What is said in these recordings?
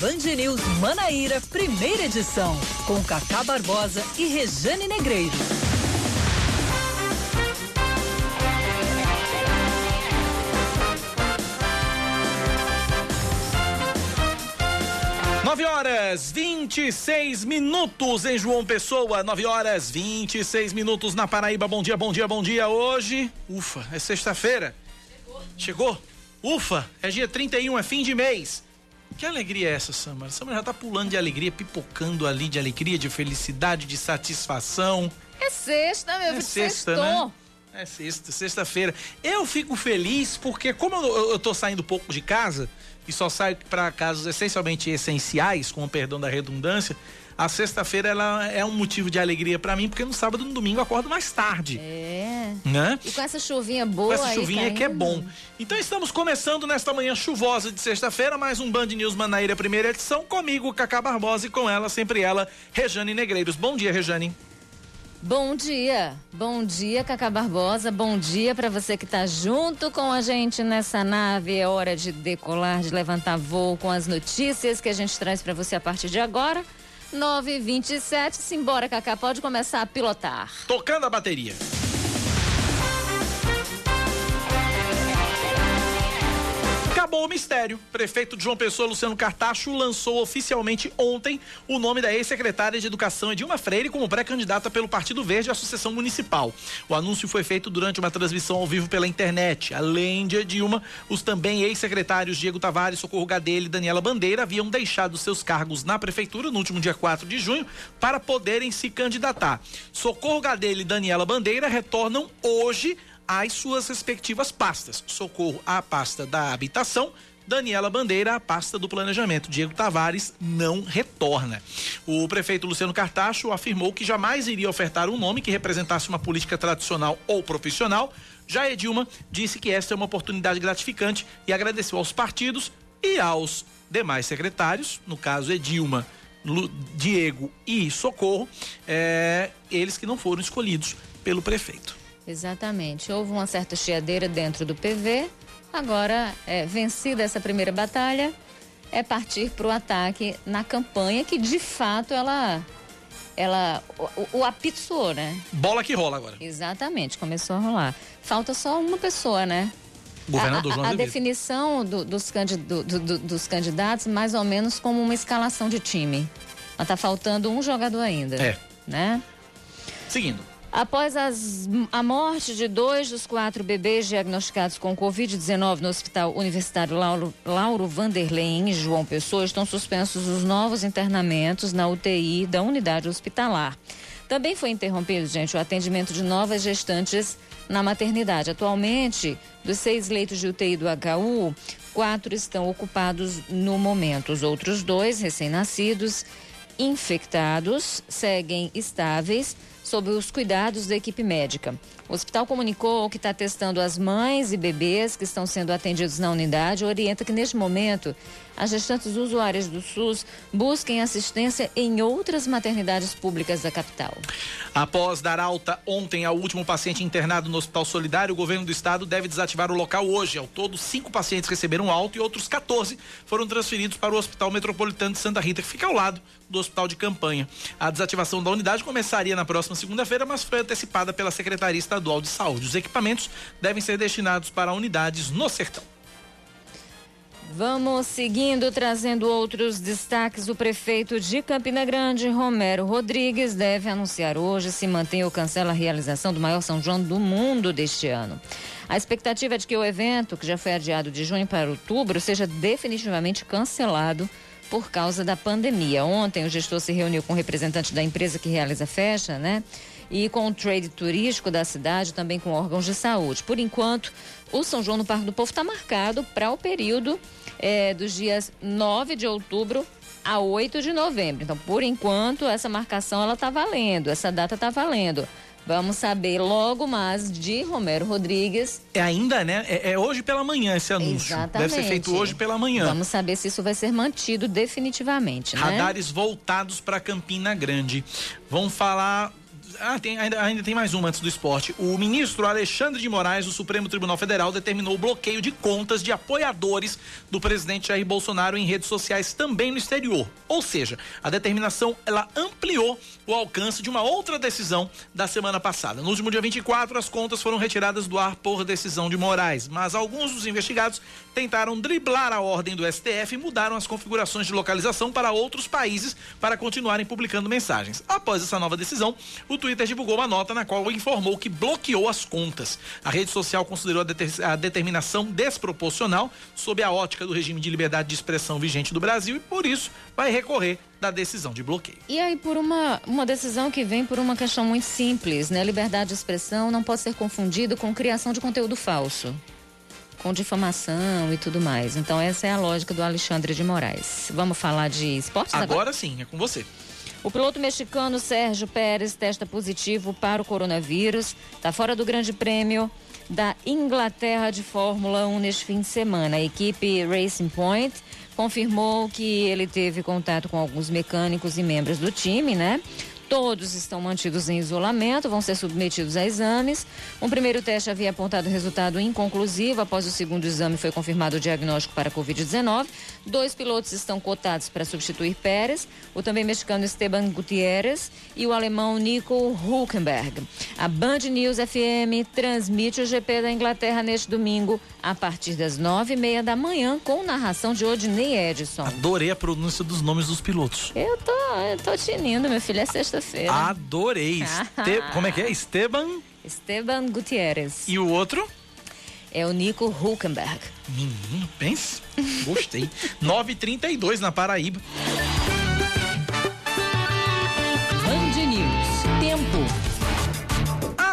Band News Manaíra, primeira edição, com Cacá Barbosa e Rejane Negreiro. Nove horas 26 minutos em João Pessoa, nove horas 26 minutos na Paraíba. Bom dia, bom dia, bom dia. Hoje, ufa, é sexta-feira. Chegou. Chegou? Ufa, é dia 31, é fim de mês. Que alegria é essa, Samara? Samara já tá pulando de alegria, pipocando ali de alegria, de felicidade, de satisfação. É sexta, meu É sexta, né? É sexta, sexta-feira. Eu fico feliz porque, como eu, eu, eu tô saindo pouco de casa, e só saio para casos essencialmente essenciais, com o perdão da redundância, a sexta-feira ela é um motivo de alegria para mim, porque no sábado e no domingo eu acordo mais tarde. É. Né? E com essa chuvinha boa Com essa chuvinha que é bom. Então estamos começando nesta manhã chuvosa de sexta-feira, mais um Band News Manaíra, primeira edição, comigo, Cacá Barbosa, e com ela, sempre ela, Rejane Negreiros. Bom dia, Rejane. Bom dia, bom dia, Cacá Barbosa. Bom dia para você que está junto com a gente nessa nave. É hora de decolar, de levantar voo com as notícias que a gente traz para você a partir de agora. 9h27, simbora, Cacá, pode começar a pilotar. Tocando a bateria. Acabou o mistério. Prefeito de João Pessoa, Luciano Cartacho, lançou oficialmente ontem o nome da ex-secretária de Educação Edilma Freire como pré-candidata pelo Partido Verde à sucessão municipal. O anúncio foi feito durante uma transmissão ao vivo pela internet. Além de Edilma, os também ex-secretários Diego Tavares, Socorro Gadelha e Daniela Bandeira haviam deixado seus cargos na prefeitura no último dia 4 de junho para poderem se candidatar. Socorro Gadelha e Daniela Bandeira retornam hoje às suas respectivas pastas. Socorro à pasta da habitação, Daniela Bandeira à pasta do planejamento. Diego Tavares não retorna. O prefeito Luciano Cartacho afirmou que jamais iria ofertar um nome que representasse uma política tradicional ou profissional. Já Edilma disse que esta é uma oportunidade gratificante e agradeceu aos partidos e aos demais secretários, no caso Edilma, Diego e Socorro, é, eles que não foram escolhidos pelo prefeito. Exatamente. Houve uma certa chiadeira dentro do PV. Agora, é, vencida essa primeira batalha, é partir para o ataque na campanha que de fato ela. Ela. O, o apito soou, né? Bola que rola agora. Exatamente, começou a rolar. Falta só uma pessoa, né? Governador a, João a, a definição do, dos, candid, do, do, dos candidatos, mais ou menos como uma escalação de time. Mas tá faltando um jogador ainda. É. Né? Seguindo. Após as, a morte de dois dos quatro bebês diagnosticados com Covid-19 no Hospital Universitário Lauro, Lauro Vanderlei, em João Pessoa, estão suspensos os novos internamentos na UTI da unidade hospitalar. Também foi interrompido, gente, o atendimento de novas gestantes na maternidade. Atualmente, dos seis leitos de UTI do HU, quatro estão ocupados no momento. Os outros dois, recém-nascidos, infectados, seguem estáveis sob os cuidados da equipe médica. O hospital comunicou que está testando as mães e bebês que estão sendo atendidos na unidade. Orienta que, neste momento, as gestantes usuárias do SUS busquem assistência em outras maternidades públicas da capital. Após dar alta ontem ao último paciente internado no Hospital Solidário, o governo do estado deve desativar o local hoje. Ao todo, cinco pacientes receberam alta e outros 14 foram transferidos para o Hospital Metropolitano de Santa Rita, que fica ao lado do hospital de campanha. A desativação da unidade começaria na próxima segunda-feira, mas foi antecipada pela Secretaria Estadual de Saúde. Os equipamentos devem ser destinados para unidades no sertão. Vamos seguindo, trazendo outros destaques. O prefeito de Campina Grande, Romero Rodrigues, deve anunciar hoje se mantém ou cancela a realização do maior São João do mundo deste ano. A expectativa é de que o evento, que já foi adiado de junho para outubro, seja definitivamente cancelado por causa da pandemia. Ontem o gestor se reuniu com representantes da empresa que realiza a festa, né? E com o trade turístico da cidade, também com órgãos de saúde. Por enquanto, o São João no Parque do Povo está marcado para o período é, dos dias 9 de outubro a 8 de novembro. Então, por enquanto, essa marcação ela está valendo, essa data está valendo. Vamos saber logo mais de Romero Rodrigues. É ainda, né? É, é, hoje pela manhã esse anúncio. Exatamente. Deve ser feito hoje pela manhã. Vamos saber se isso vai ser mantido definitivamente, né? Radares voltados para Campina Grande. Vamos falar Ah, tem, ainda, ainda tem mais uma antes do esporte. O ministro Alexandre de Moraes, do Supremo Tribunal Federal, determinou o bloqueio de contas de apoiadores do presidente Jair Bolsonaro em redes sociais também no exterior. Ou seja, a determinação ela ampliou o alcance de uma outra decisão da semana passada. No último dia 24, as contas foram retiradas do ar por decisão de Moraes, mas alguns dos investigados tentaram driblar a ordem do STF e mudaram as configurações de localização para outros países para continuarem publicando mensagens. Após essa nova decisão, o Twitter divulgou uma nota na qual informou que bloqueou as contas. A rede social considerou a, deter a determinação desproporcional sob a ótica do regime de liberdade de expressão vigente do Brasil e, por isso, vai recorrer da decisão de bloqueio. E aí, por uma, uma decisão que vem por uma questão muito simples, né? Liberdade de expressão não pode ser confundido com criação de conteúdo falso com difamação e tudo mais. Então essa é a lógica do Alexandre de Moraes. Vamos falar de esportes agora? Agora sim, é com você. O piloto mexicano Sérgio Pérez testa positivo para o coronavírus, está fora do Grande Prêmio da Inglaterra de Fórmula 1 neste fim de semana. A equipe Racing Point confirmou que ele teve contato com alguns mecânicos e membros do time, né? Todos estão mantidos em isolamento, vão ser submetidos a exames. Um primeiro teste havia apontado resultado inconclusivo. Após o segundo exame, foi confirmado o diagnóstico para Covid-19. Dois pilotos estão cotados para substituir Pérez, o também mexicano Esteban Gutierrez e o alemão Nico Hulkenberg. A Band News FM transmite o GP da Inglaterra neste domingo, a partir das nove e meia da manhã, com narração de Odinei Edson. Adorei a pronúncia dos nomes dos pilotos. Eu tô, eu tô tinindo, meu filho, é sexta-feira. Adorei. Este... Como é que é? Esteban? Esteban Gutierrez. E o outro? É o Nico Hulkenberg. Menino, pense. Gostei. 9h32 na Paraíba.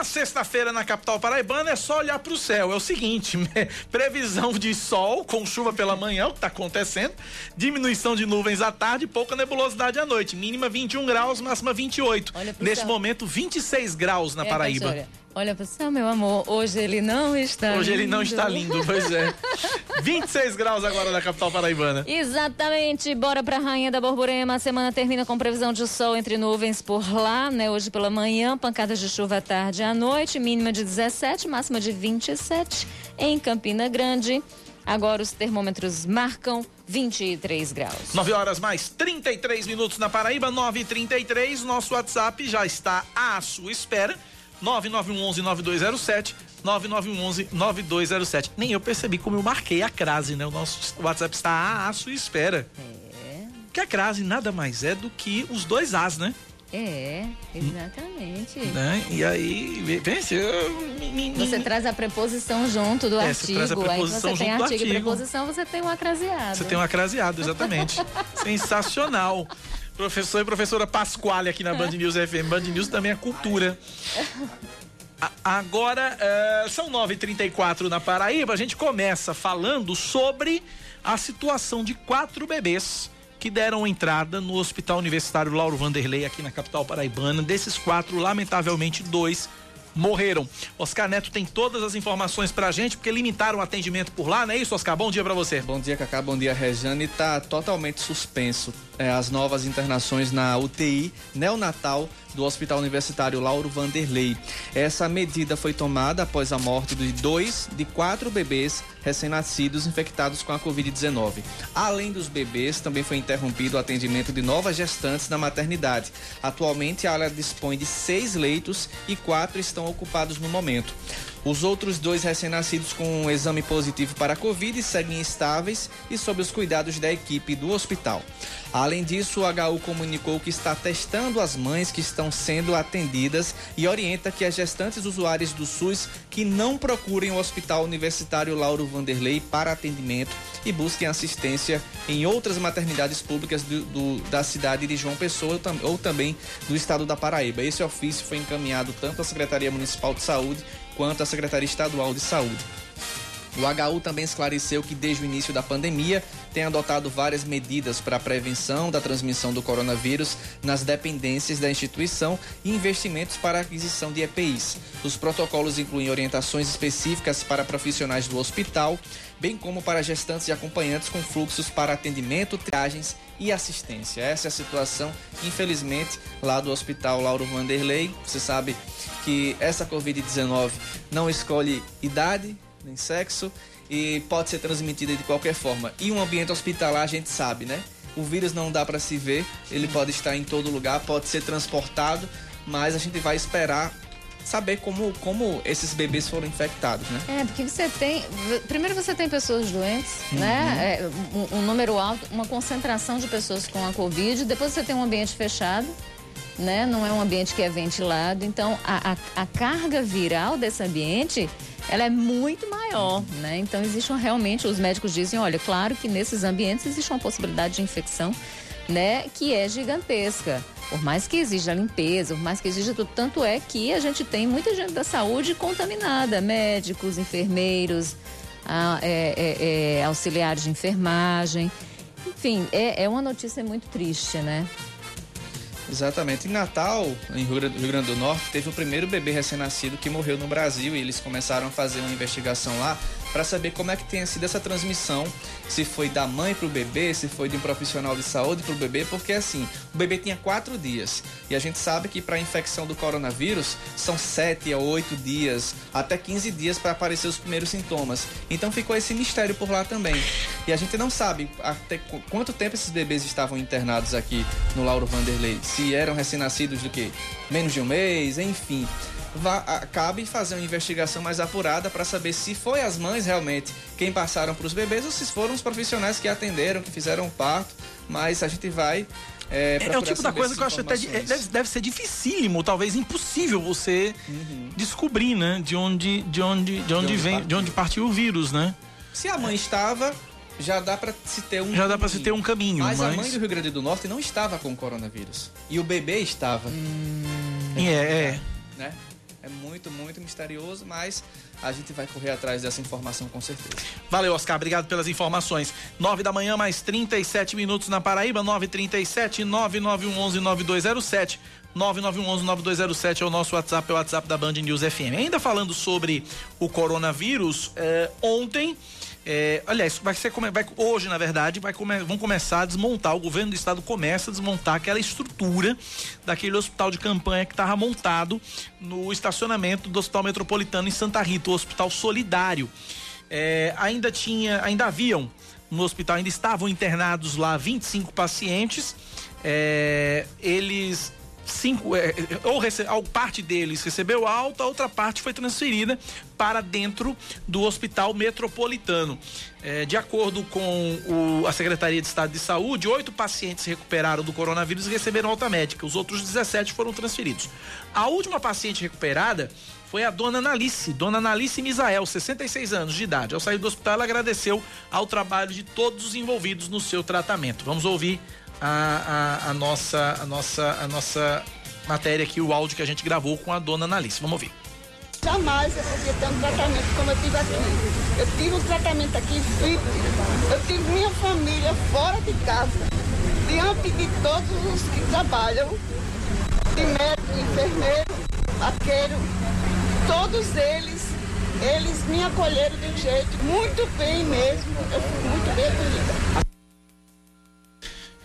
Sexta-feira na capital paraibana é só olhar para o céu. É o seguinte: previsão de sol com chuva pela manhã, o que está acontecendo, diminuição de nuvens à tarde e pouca nebulosidade à noite. Mínima 21 graus, máxima 28. Neste céu. momento, 26 graus na é, Paraíba. Olha pro céu, meu amor. Hoje ele não está Hoje lindo. ele não está lindo, pois é. 26 graus agora na capital paraibana. Exatamente. Bora pra Rainha da Borborema. A semana termina com previsão de sol entre nuvens por lá, né? Hoje pela manhã, pancadas de chuva à tarde e à noite, mínima de 17, máxima de 27 em Campina Grande. Agora os termômetros marcam 23 graus. 9 horas mais 33 minutos na Paraíba, 9 e 33 Nosso WhatsApp já está à sua espera. 9911-9207, 9911-9207. Nem eu percebi como eu marquei a crase, né? O nosso WhatsApp está à sua espera. É. Que a crase nada mais é do que os dois As, né? É, exatamente. Né? E aí, pense, você traz a preposição junto do é, artigo. Você traz a preposição aí você tem artigo, artigo e preposição, você tem um acraseado. Você tem um acraseado, exatamente. Sensacional. Professor e professora Pasquale aqui na Band News FM. Band News também é cultura. agora, uh, são 9h34 na Paraíba. A gente começa falando sobre a situação de quatro bebês que deram entrada no Hospital Universitário Lauro Vanderlei aqui na capital paraibana. Desses quatro, lamentavelmente, dois morreram. Oscar Neto tem todas as informações pra gente, porque limitaram o atendimento por lá, não é isso, Oscar? Bom dia para você. Bom dia, Cacá. Bom dia, Rejane. Tá totalmente suspenso é, as novas internações na UTI neonatal do Hospital Universitário Lauro Vanderlei. Essa medida foi tomada após a morte de dois de quatro bebês recém-nascidos infectados com a Covid-19. Além dos bebês, também foi interrompido o atendimento de novas gestantes na maternidade. Atualmente, a área dispõe de seis leitos e quatro estão ocupados no momento. Os outros dois recém-nascidos com um exame positivo para a Covid seguem estáveis e sob os cuidados da equipe do hospital. Além disso, o HU comunicou que está testando as mães que estão sendo atendidas e orienta que as gestantes usuárias do SUS que não procurem o Hospital Universitário Lauro Vanderlei para atendimento e busquem assistência em outras maternidades públicas do, do, da cidade de João Pessoa ou também do estado da Paraíba. Esse ofício foi encaminhado tanto à Secretaria Municipal de Saúde quanto à Secretaria Estadual de Saúde. O HU também esclareceu que desde o início da pandemia tem adotado várias medidas para a prevenção da transmissão do coronavírus nas dependências da instituição e investimentos para a aquisição de EPIs. Os protocolos incluem orientações específicas para profissionais do hospital, bem como para gestantes e acompanhantes com fluxos para atendimento, triagens e assistência. Essa é a situação, infelizmente, lá do Hospital Lauro Vanderlei. Você sabe que essa Covid-19 não escolhe idade, nem sexo e pode ser transmitida de qualquer forma. E um ambiente hospitalar a gente sabe, né? O vírus não dá para se ver, ele pode estar em todo lugar, pode ser transportado, mas a gente vai esperar saber como, como esses bebês foram infectados, né? É, porque você tem. Primeiro você tem pessoas doentes, uhum. né? É, um, um, número alto, uma concentração de pessoas com a Covid, depois você tem um ambiente fechado. Né? Não é um ambiente que é ventilado, então a, a, a carga viral desse ambiente ela é muito maior, né? Então existe realmente, os médicos dizem, olha, claro que nesses ambientes existe uma possibilidade de infecção, né, que é gigantesca. Por mais que exija limpeza, por mais que exija tudo, tanto é que a gente tem muita gente da saúde contaminada, médicos, enfermeiros, a, é, é, é, auxiliares de enfermagem. Enfim, é, é uma notícia muito triste, né? Exatamente. Em Natal, em Rio Grande do Norte, teve o primeiro bebê recém-nascido que morreu no Brasil e eles começaram a fazer uma investigação lá para saber como é que tenha sido essa transmissão, se foi da mãe para o bebê, se foi de um profissional de saúde para o bebê, porque assim, o bebê tinha quatro dias e a gente sabe que para a infecção do coronavírus são sete a oito dias, até 15 dias para aparecer os primeiros sintomas. Então ficou esse mistério por lá também. E a gente não sabe até quanto tempo esses bebês estavam internados aqui no Lauro Vanderlei, se eram recém-nascidos do que? Menos de um mês, enfim vá, cabe fazer uma investigação mais apurada para saber se foi as mães realmente quem passaram para os bebês ou se foram os profissionais que atenderam, que fizeram o parto. Mas a gente vai é, é, o tipo da coisa que eu acho até é, deve, deve ser dificílimo, talvez impossível você uhum. descobrir, né? De onde, de onde, de onde, de onde vem, partiu. de onde partiu o vírus, né? Se a mãe estava, já dá para se ter um já caminho. dá para se ter um caminho. Mas, mas, a mãe do Rio Grande do Norte não estava com coronavírus e o bebê estava. Hum, é, é. Né? É muito, muito misterioso, mas a gente vai correr atrás dessa informação com certeza. Valeu, Oscar. Obrigado pelas informações. 9 da manhã, mais 37 minutos na Paraíba, 937 9911 9207. 9911-9207 é o nosso WhatsApp, é o WhatsApp da Band News FM. Ainda falando sobre o coronavírus, é, ontem é, aliás, vai ser vai, hoje, na verdade, vai vão começar a desmontar. O governo do estado começa a desmontar aquela estrutura daquele hospital de campanha que estava montado no estacionamento do Hospital Metropolitano em Santa Rita, o Hospital Solidário. É, ainda tinha, ainda haviam no hospital, ainda estavam internados lá 25 pacientes. É, eles cinco, é, ou, rece, parte deles recebeu alta, a outra parte foi transferida para dentro do hospital metropolitano. É, de acordo com o, a Secretaria de Estado de Saúde, oito pacientes recuperaram do coronavírus e receberam alta médica. Os outros 17 foram transferidos. A última paciente recuperada foi a dona Analice, dona Analice Misael, 66 anos de idade. Ao sair do hospital, ela agradeceu ao trabalho de todos os envolvidos no seu tratamento. Vamos ouvir a, a, a, nossa, a, nossa, a nossa matéria aqui, o áudio que a gente gravou com a dona Analice. Vamos ouvir. Jamais eu podia ter um tratamento como eu tive aqui. Eu tive um tratamento aqui VIP. Eu tive minha família fora de casa, diante de todos os que trabalham, de médico, enfermeiro, arqueiro, todos eles, eles me acolheram de um jeito muito bem mesmo. Eu fui muito bem acolhida.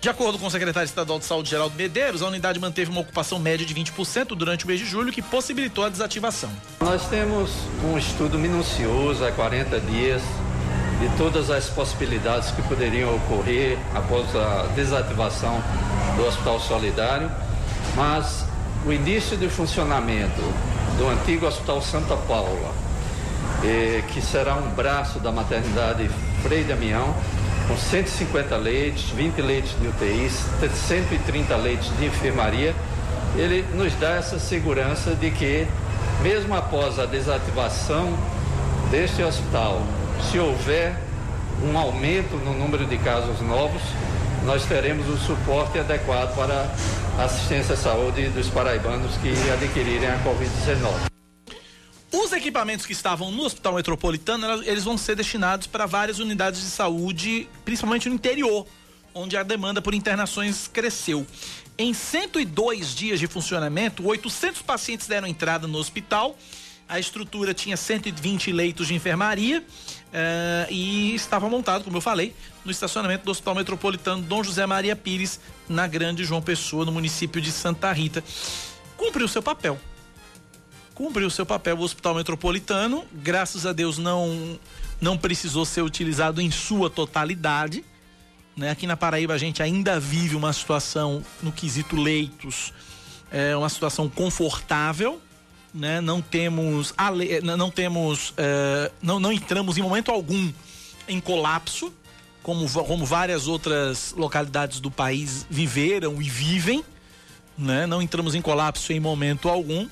De acordo com o secretário estadual de saúde, Geraldo Medeiros, a unidade manteve uma ocupação média de 20% durante o mês de julho, que possibilitou a desativação. Nós temos um estudo minucioso há 40 dias de todas as possibilidades que poderiam ocorrer após a desativação do Hospital Solidário, mas o início de funcionamento do antigo Hospital Santa Paula, eh, que será um braço da maternidade Frei Damião, com 150 leitos, 20 leitos de UTI, 130 leitos de enfermaria, ele nos dá essa segurança de que, mesmo após a desativação deste hospital, se houver um aumento no número de casos novos, nós teremos o suporte adequado para a assistência à saúde dos paraibanos que adquirirem a Covid-19. Os Os equipamentos que estavam no Hospital Metropolitano, eles vão ser destinados para várias unidades de saúde, principalmente no interior, onde a demanda por internações cresceu. Em 102 dias de funcionamento, 800 pacientes deram entrada no hospital. A estrutura tinha 120 leitos de enfermaria eh, e estava montado, como eu falei, no estacionamento do Hospital Metropolitano Dom José Maria Pires, na Grande João Pessoa, no município de Santa Rita. Cumpriu seu papel cumpriu seu papel o Hospital Metropolitano. Graças a Deus não não precisou ser utilizado em sua totalidade. Né? Aqui na Paraíba a gente ainda vive uma situação no quesito leitos, é uma situação confortável. Né? Não temos ale- não temos é, não, não entramos em momento algum em colapso, como, como várias outras localidades do país viveram e vivem. Né? Não entramos em colapso em momento algum.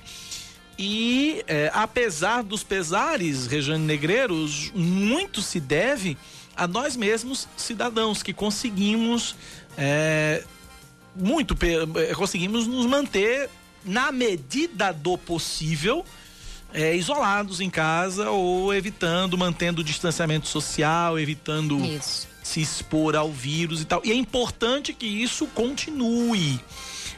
E é, apesar dos pesares, Rejane Negreiros, muito se deve a nós mesmos, cidadãos, que conseguimos é, muito eh, conseguimos nos manter na medida do possível é, isolados em casa ou evitando, mantendo o distanciamento social, evitando Isso. se expor ao vírus e tal. E é importante que isso continue.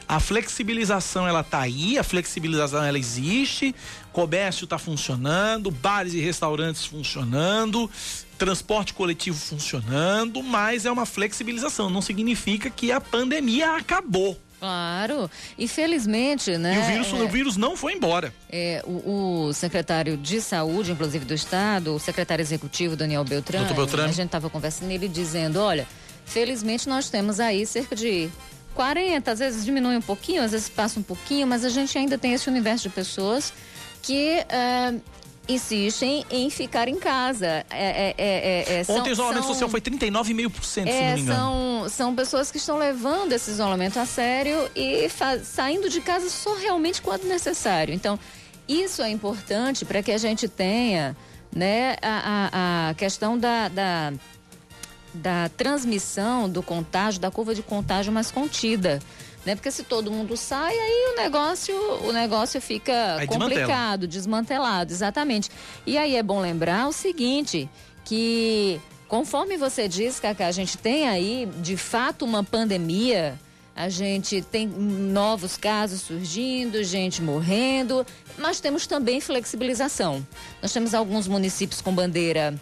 A flexibilização ela tá aí, a flexibilização ela existe, comércio está funcionando, bares e restaurantes funcionando, transporte coletivo funcionando, mas é uma flexibilização, não significa que a pandemia acabou. Claro. E felizmente, né? E o vírus, é- o vírus não foi embora. É, o, o secretário de saúde, inclusive do estado, o secretário executivo Daniel Beltrame. a gente estava conversando ele dizendo, olha, felizmente nós temos aí cerca de 40, às vezes diminui um pouquinho, às vezes passa um pouquinho, mas a gente ainda tem esse universo de pessoas que é, insistem em ficar em casa. É, é, é, é, é, são- Ontem o isolamento são- social foi 39,5%, se não é, me engano. são, são pessoas que estão levando esse isolamento a sério e saindo de casa só realmente quando necessário. Então, isso é importante para que a gente tenha né, a, a- a questão da, da, da transmissão do contágio, da curva de contágio mais contida. Né? Porque se todo mundo sai, aí o negócio, o negócio fica Aí desmantela. complicado, desmantelado, exatamente. E aí é bom lembrar o seguinte, que conforme você diz, Cacá, a gente tem aí, de fato, uma pandemia, a gente tem novos casos surgindo, gente morrendo, mas temos também flexibilização. Nós temos alguns municípios com bandeira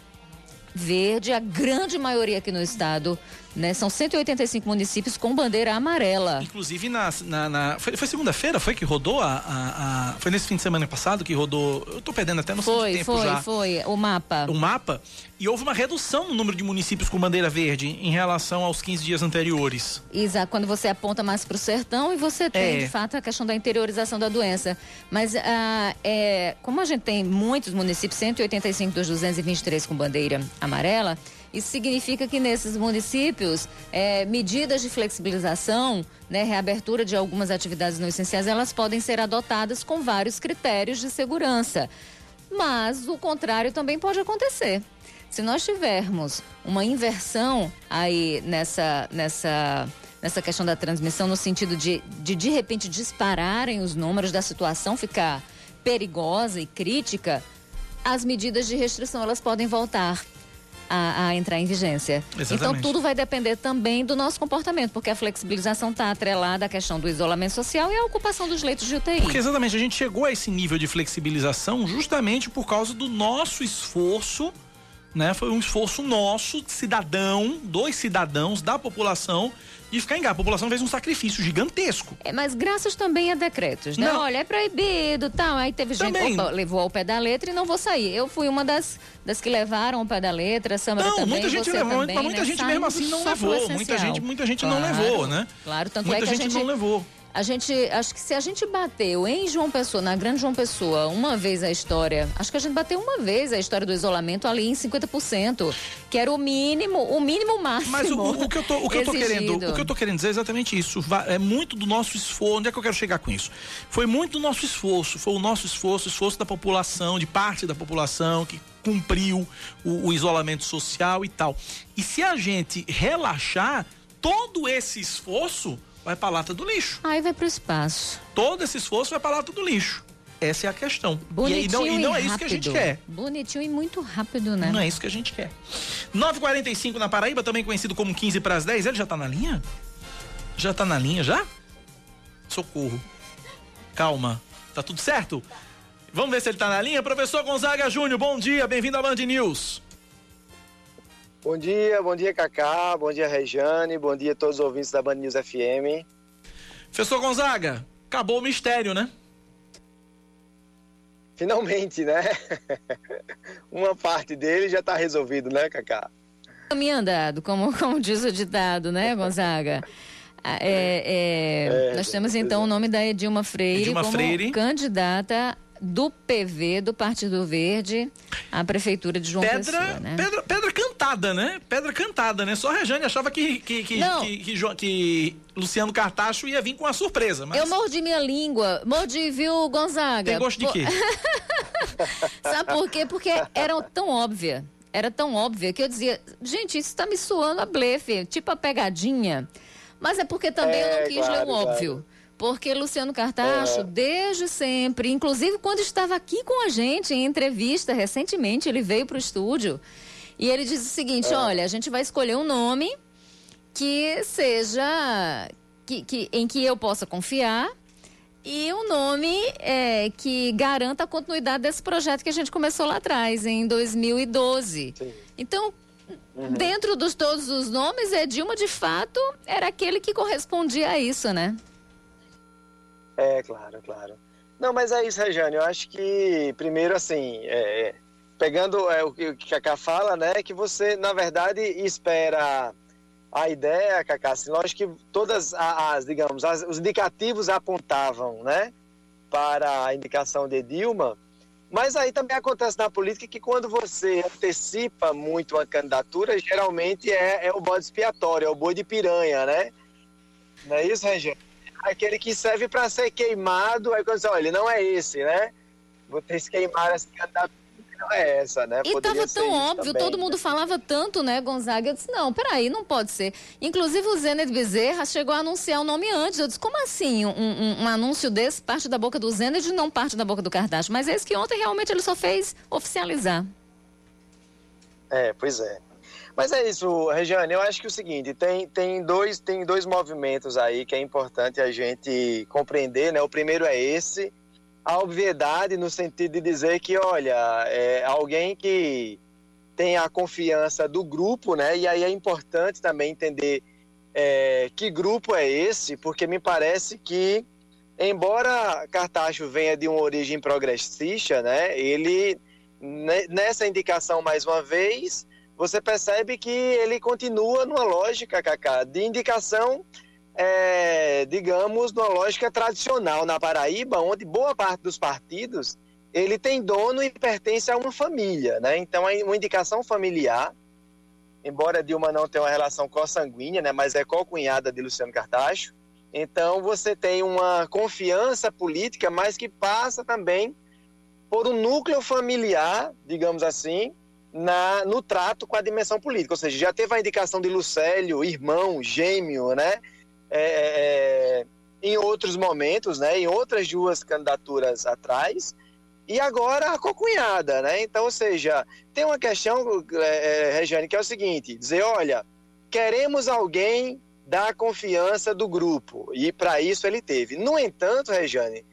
verde, a grande maioria aqui no estado, né? São 185 municípios com bandeira amarela. Inclusive, na, na, na- foi, foi segunda-feira, foi que rodou a, a- a- Foi nesse fim de semana passado que rodou. Eu tô perdendo até no Foi, tempo foi, já. foi. O mapa. O mapa. E houve uma redução no número de municípios com bandeira verde em relação aos 15 dias anteriores. Isa, quando você aponta mais para o sertão e você tem, É. de fato, a questão da interiorização da doença. Mas, ah, é, como a gente tem muitos municípios, 185 dos 223 com bandeira amarela, isso significa que nesses municípios, é, medidas de flexibilização, né, reabertura de algumas atividades não essenciais, elas podem ser adotadas com vários critérios de segurança. Mas o contrário também pode acontecer. Se nós tivermos uma inversão aí nessa, nessa, nessa questão da transmissão, no sentido de, de de repente dispararem os números da situação ficar perigosa e crítica, as medidas de restrição elas podem voltar a, a entrar em vigência. Então Exatamente. tudo vai depender também do nosso comportamento, porque a flexibilização está atrelada à questão do isolamento social e à ocupação dos leitos de UTI. Porque exatamente, a gente chegou a esse nível de flexibilização justamente por causa do nosso esforço, né? Foi um esforço nosso, cidadão, dos cidadãos, da população, de ficar em casa. A população fez um sacrifício gigantesco. É, mas graças também a decretos, né? Não. Olha, é proibido tal. Aí teve gente Também. opa, levou ao pé da letra e não vou sair. Eu fui uma das, das que levaram ao pé da letra, Samara Não, também, muita gente levou, também, mas muita né? gente mesmo assim não levou. Muita gente, muita gente não Claro, levou, né? Claro, tanto muita é que gente, gente não levou. A gente, acho que se a gente bateu em João Pessoa, na grande João Pessoa, uma vez a história, acho que a gente bateu uma vez a história do isolamento ali em 50%, que era o mínimo, o mínimo máximo. Mas o, o que eu tô, o que eu tô querendo, o que eu tô querendo dizer é exatamente isso. É muito do nosso esforço. Onde é que eu quero chegar com isso? Foi muito do nosso esforço. Foi o nosso esforço, o esforço da população, de parte da população que cumpriu o, o isolamento social e tal. E se a gente relaxar, todo esse esforço vai para lata do lixo. Aí vai pro espaço. Todo esse esforço vai para lata do lixo. Essa é a questão. Bonitinho e, não, e não é isso que a gente quer. Bonitinho e muito rápido, né? Não é isso que a gente quer. 9h45 na Paraíba, também conhecido como 15 para as 10. Ele já tá na linha? Já tá na linha já? Socorro. Calma. Tá tudo certo? Vamos ver se ele tá na linha. Professor Gonzaga Júnior, bom dia, bem-vindo à Band News. Bom dia, bom dia Cacá, bom dia Rejane, bom dia a todos os ouvintes da Band News FM. Professor Gonzaga, acabou o mistério, né? Finalmente, né? Uma parte dele já tá resolvido, né, Cacá? Caminho andado, como, como diz o ditado, né, Gonzaga? Ah, É, é, É, nós temos então o nome da Edilma Freire Edilma como Freire. candidata do PV, do Partido Verde, à Prefeitura de João Pedra, Pessoa, né? pedra, pedra cantada, né? Pedra cantada, né? Só a Rejane achava que, que, que, Não. que, que que Luciano Cartacho ia vir com uma surpresa, mas Eu mordi minha língua, mordi, viu, Gonzaga? tem gosto de quê? Sabe por quê? Porque era tão óbvia. Era tão óbvia que eu dizia, gente, isso tá me suando a blefe, tipo a pegadinha. Mas é porque também eu não É, quis claro, ler o claro. Porque Luciano Cartacho, desde sempre, inclusive quando estava aqui com a gente em entrevista recentemente, ele veio para o estúdio e ele disse o seguinte: olha, a gente vai escolher um nome que seja. Que, que- em que eu possa confiar e um nome é, que garanta a continuidade desse projeto que a gente começou lá atrás, em 2012. Sim. Então, dentro dos todos os nomes, Edilma, de fato, era aquele que correspondia a isso, né? É, claro, claro. Não, mas é isso, Rejane. Eu acho que, primeiro, assim, é, é, pegando é, o que o Cacá fala, né, que você, na verdade, espera a ideia, Cacá, assim, lógico que todas a- as, digamos, as- os indicativos apontavam, né, para a indicação de Dilma, mas aí também acontece na política que quando você antecipa muito uma candidatura, geralmente é, é o bode expiatório, é o boi de piranha, né? Não é isso, Rejane? Aquele que serve para ser queimado, aí quando você olha, não é esse, né? Vocês queimaram essa candidatura, não é essa, né? E Poderia tava tão óbvio, também, todo né? mundo falava tanto, né, Gonzaga? Eu disse, não, peraí, não pode ser. Inclusive o Zened Bezerra chegou a anunciar o nome antes. Eu disse, como assim? Um, um- um anúncio desse parte da boca do Zened e não parte da boca do Kardashian? Mas é isso que ontem realmente ele só fez oficializar. É, pois é. Mas é isso, Regiane, eu acho que é o seguinte, tem, tem, dois, tem dois movimentos aí que é importante a gente compreender, né? O primeiro é esse, a obviedade no sentido de dizer que, olha, é alguém que tem a confiança do grupo, né? E aí é importante também entender é, que grupo é esse, porque me parece que, embora Cartacho venha de uma origem progressista, né? Ele, ne- nessa indicação mais uma vez, você percebe que ele continua numa lógica, Cacá, de indicação, é, digamos, numa lógica tradicional na Paraíba, onde boa parte dos partidos ele tem dono e pertence a uma família, né? Então, é uma indicação familiar, embora Dilma não tenha uma relação consanguínea, né? Mas é co-cunhada de Luciano Cartacho. Então, você tem uma confiança política, mas que passa também por um núcleo familiar, digamos assim, na, no trato com a dimensão política. Ou seja, já teve a indicação de Lucélio, irmão, gêmeo, né? É, é, em outros momentos, né? Em outras duas candidaturas atrás. E agora a cocunhada, né? Então, ou seja, tem uma questão, é, é, Regiane, que é o seguinte: dizer, olha, queremos alguém da confiança do grupo. E para isso ele teve. No entanto, Regiane,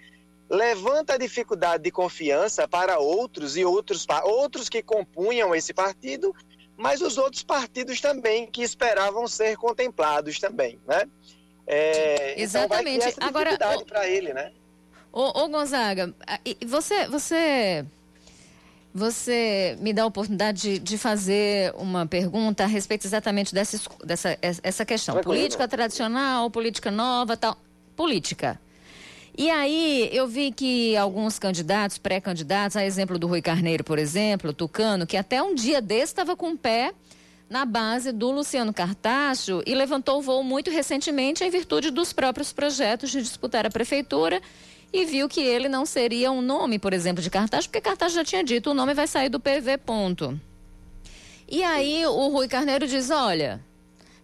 levanta a dificuldade de confiança para outros e outros, outros que compunham esse partido, mas os outros partidos também que esperavam ser contemplados também, né? É, Exatamente. Então criar essa Agora, para ele, né? Ô, ô Gonzaga, você, você, você me dá a oportunidade de, de fazer uma pergunta a respeito exatamente dessa, dessa essa questão. Política tradicional, política nova, tal. Política. E aí, eu vi que alguns candidatos, pré-candidatos, a exemplo do Rui Carneiro, por exemplo, Tucano, que até um dia desse estava com o pé na base do Luciano Cartacho e levantou o voo muito recentemente em virtude dos próprios projetos de disputar a prefeitura e viu que ele não seria um nome, por exemplo, de Cartacho, porque Cartacho já tinha dito, o nome vai sair do PV, ponto. E aí o Rui Carneiro diz, olha,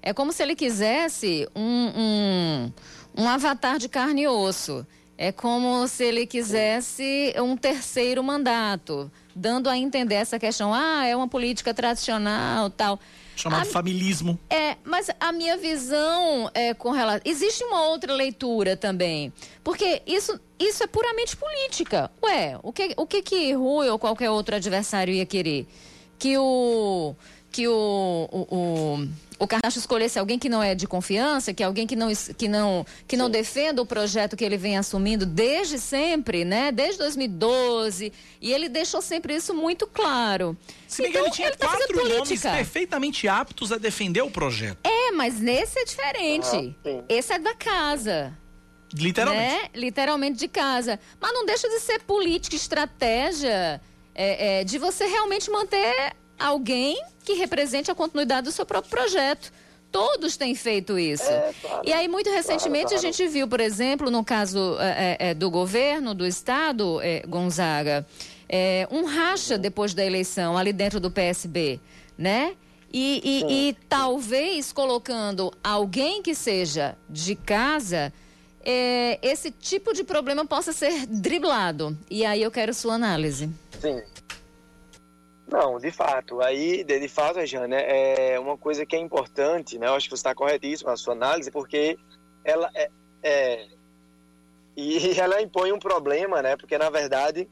é como se ele quisesse um, um, um avatar de carne e osso. É como se ele quisesse um terceiro mandato, dando a entender essa questão, ah, é uma política tradicional, tal. Chamado a, familismo. É, mas a minha visão é com relação. Existe uma outra leitura também. Porque isso, isso é puramente política. Ué, o que, o que que Rui ou qualquer outro adversário ia querer? Que o. Que o, o, o o Carnacho escolhesse alguém que não é de confiança, que é alguém que não, que não, que não defenda o projeto que ele vem assumindo desde sempre, né? Desde 2012. E ele deixou sempre isso muito claro. Se bem então, que ele tinha ele tá quatro nomes perfeitamente aptos a defender o projeto. É, mas nesse é diferente. Ah, esse é da casa. Literalmente. Né? Literalmente de casa. Mas não deixa de ser política, estratégia, é, é, de você realmente manter alguém que represente a continuidade do seu próprio projeto. Todos têm feito isso. É, claro, e aí, muito recentemente, claro, claro. a gente viu, por exemplo, no caso é, é, é do governo, do Estado, é, Gonzaga, é, um racha depois da eleição ali dentro do PSB, né? E, e, e talvez colocando alguém que seja de casa, esse tipo de problema possa ser driblado. E aí eu quero sua análise. Sim. Não, de fato. Aí, de, de fato, Jane, é uma coisa que é importante, né? Eu acho que você está corretíssimo na sua análise, porque ela é, é, e ela impõe um problema, né? Porque na verdade,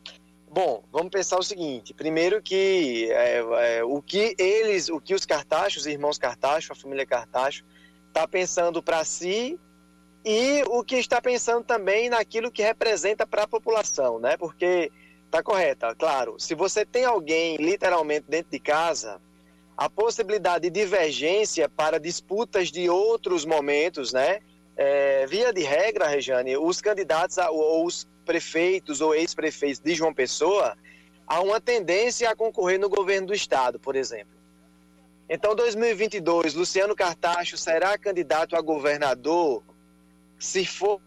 bom, vamos pensar o seguinte: primeiro que é, é, o que eles, o que os Cartachos, os irmãos Cartacho, a família Cartacho, está pensando para si e o que está pensando também naquilo que representa para a população, né? Porque Tá correta, claro. Se você tem alguém literalmente dentro de casa, a possibilidade de divergência para disputas de outros momentos, né? É, via de regra, Rejane, os candidatos a, ou os prefeitos ou ex-prefeitos de João Pessoa há uma tendência a concorrer no governo do estado, por exemplo. Então, 2022, Luciano Cartacho será candidato a governador se for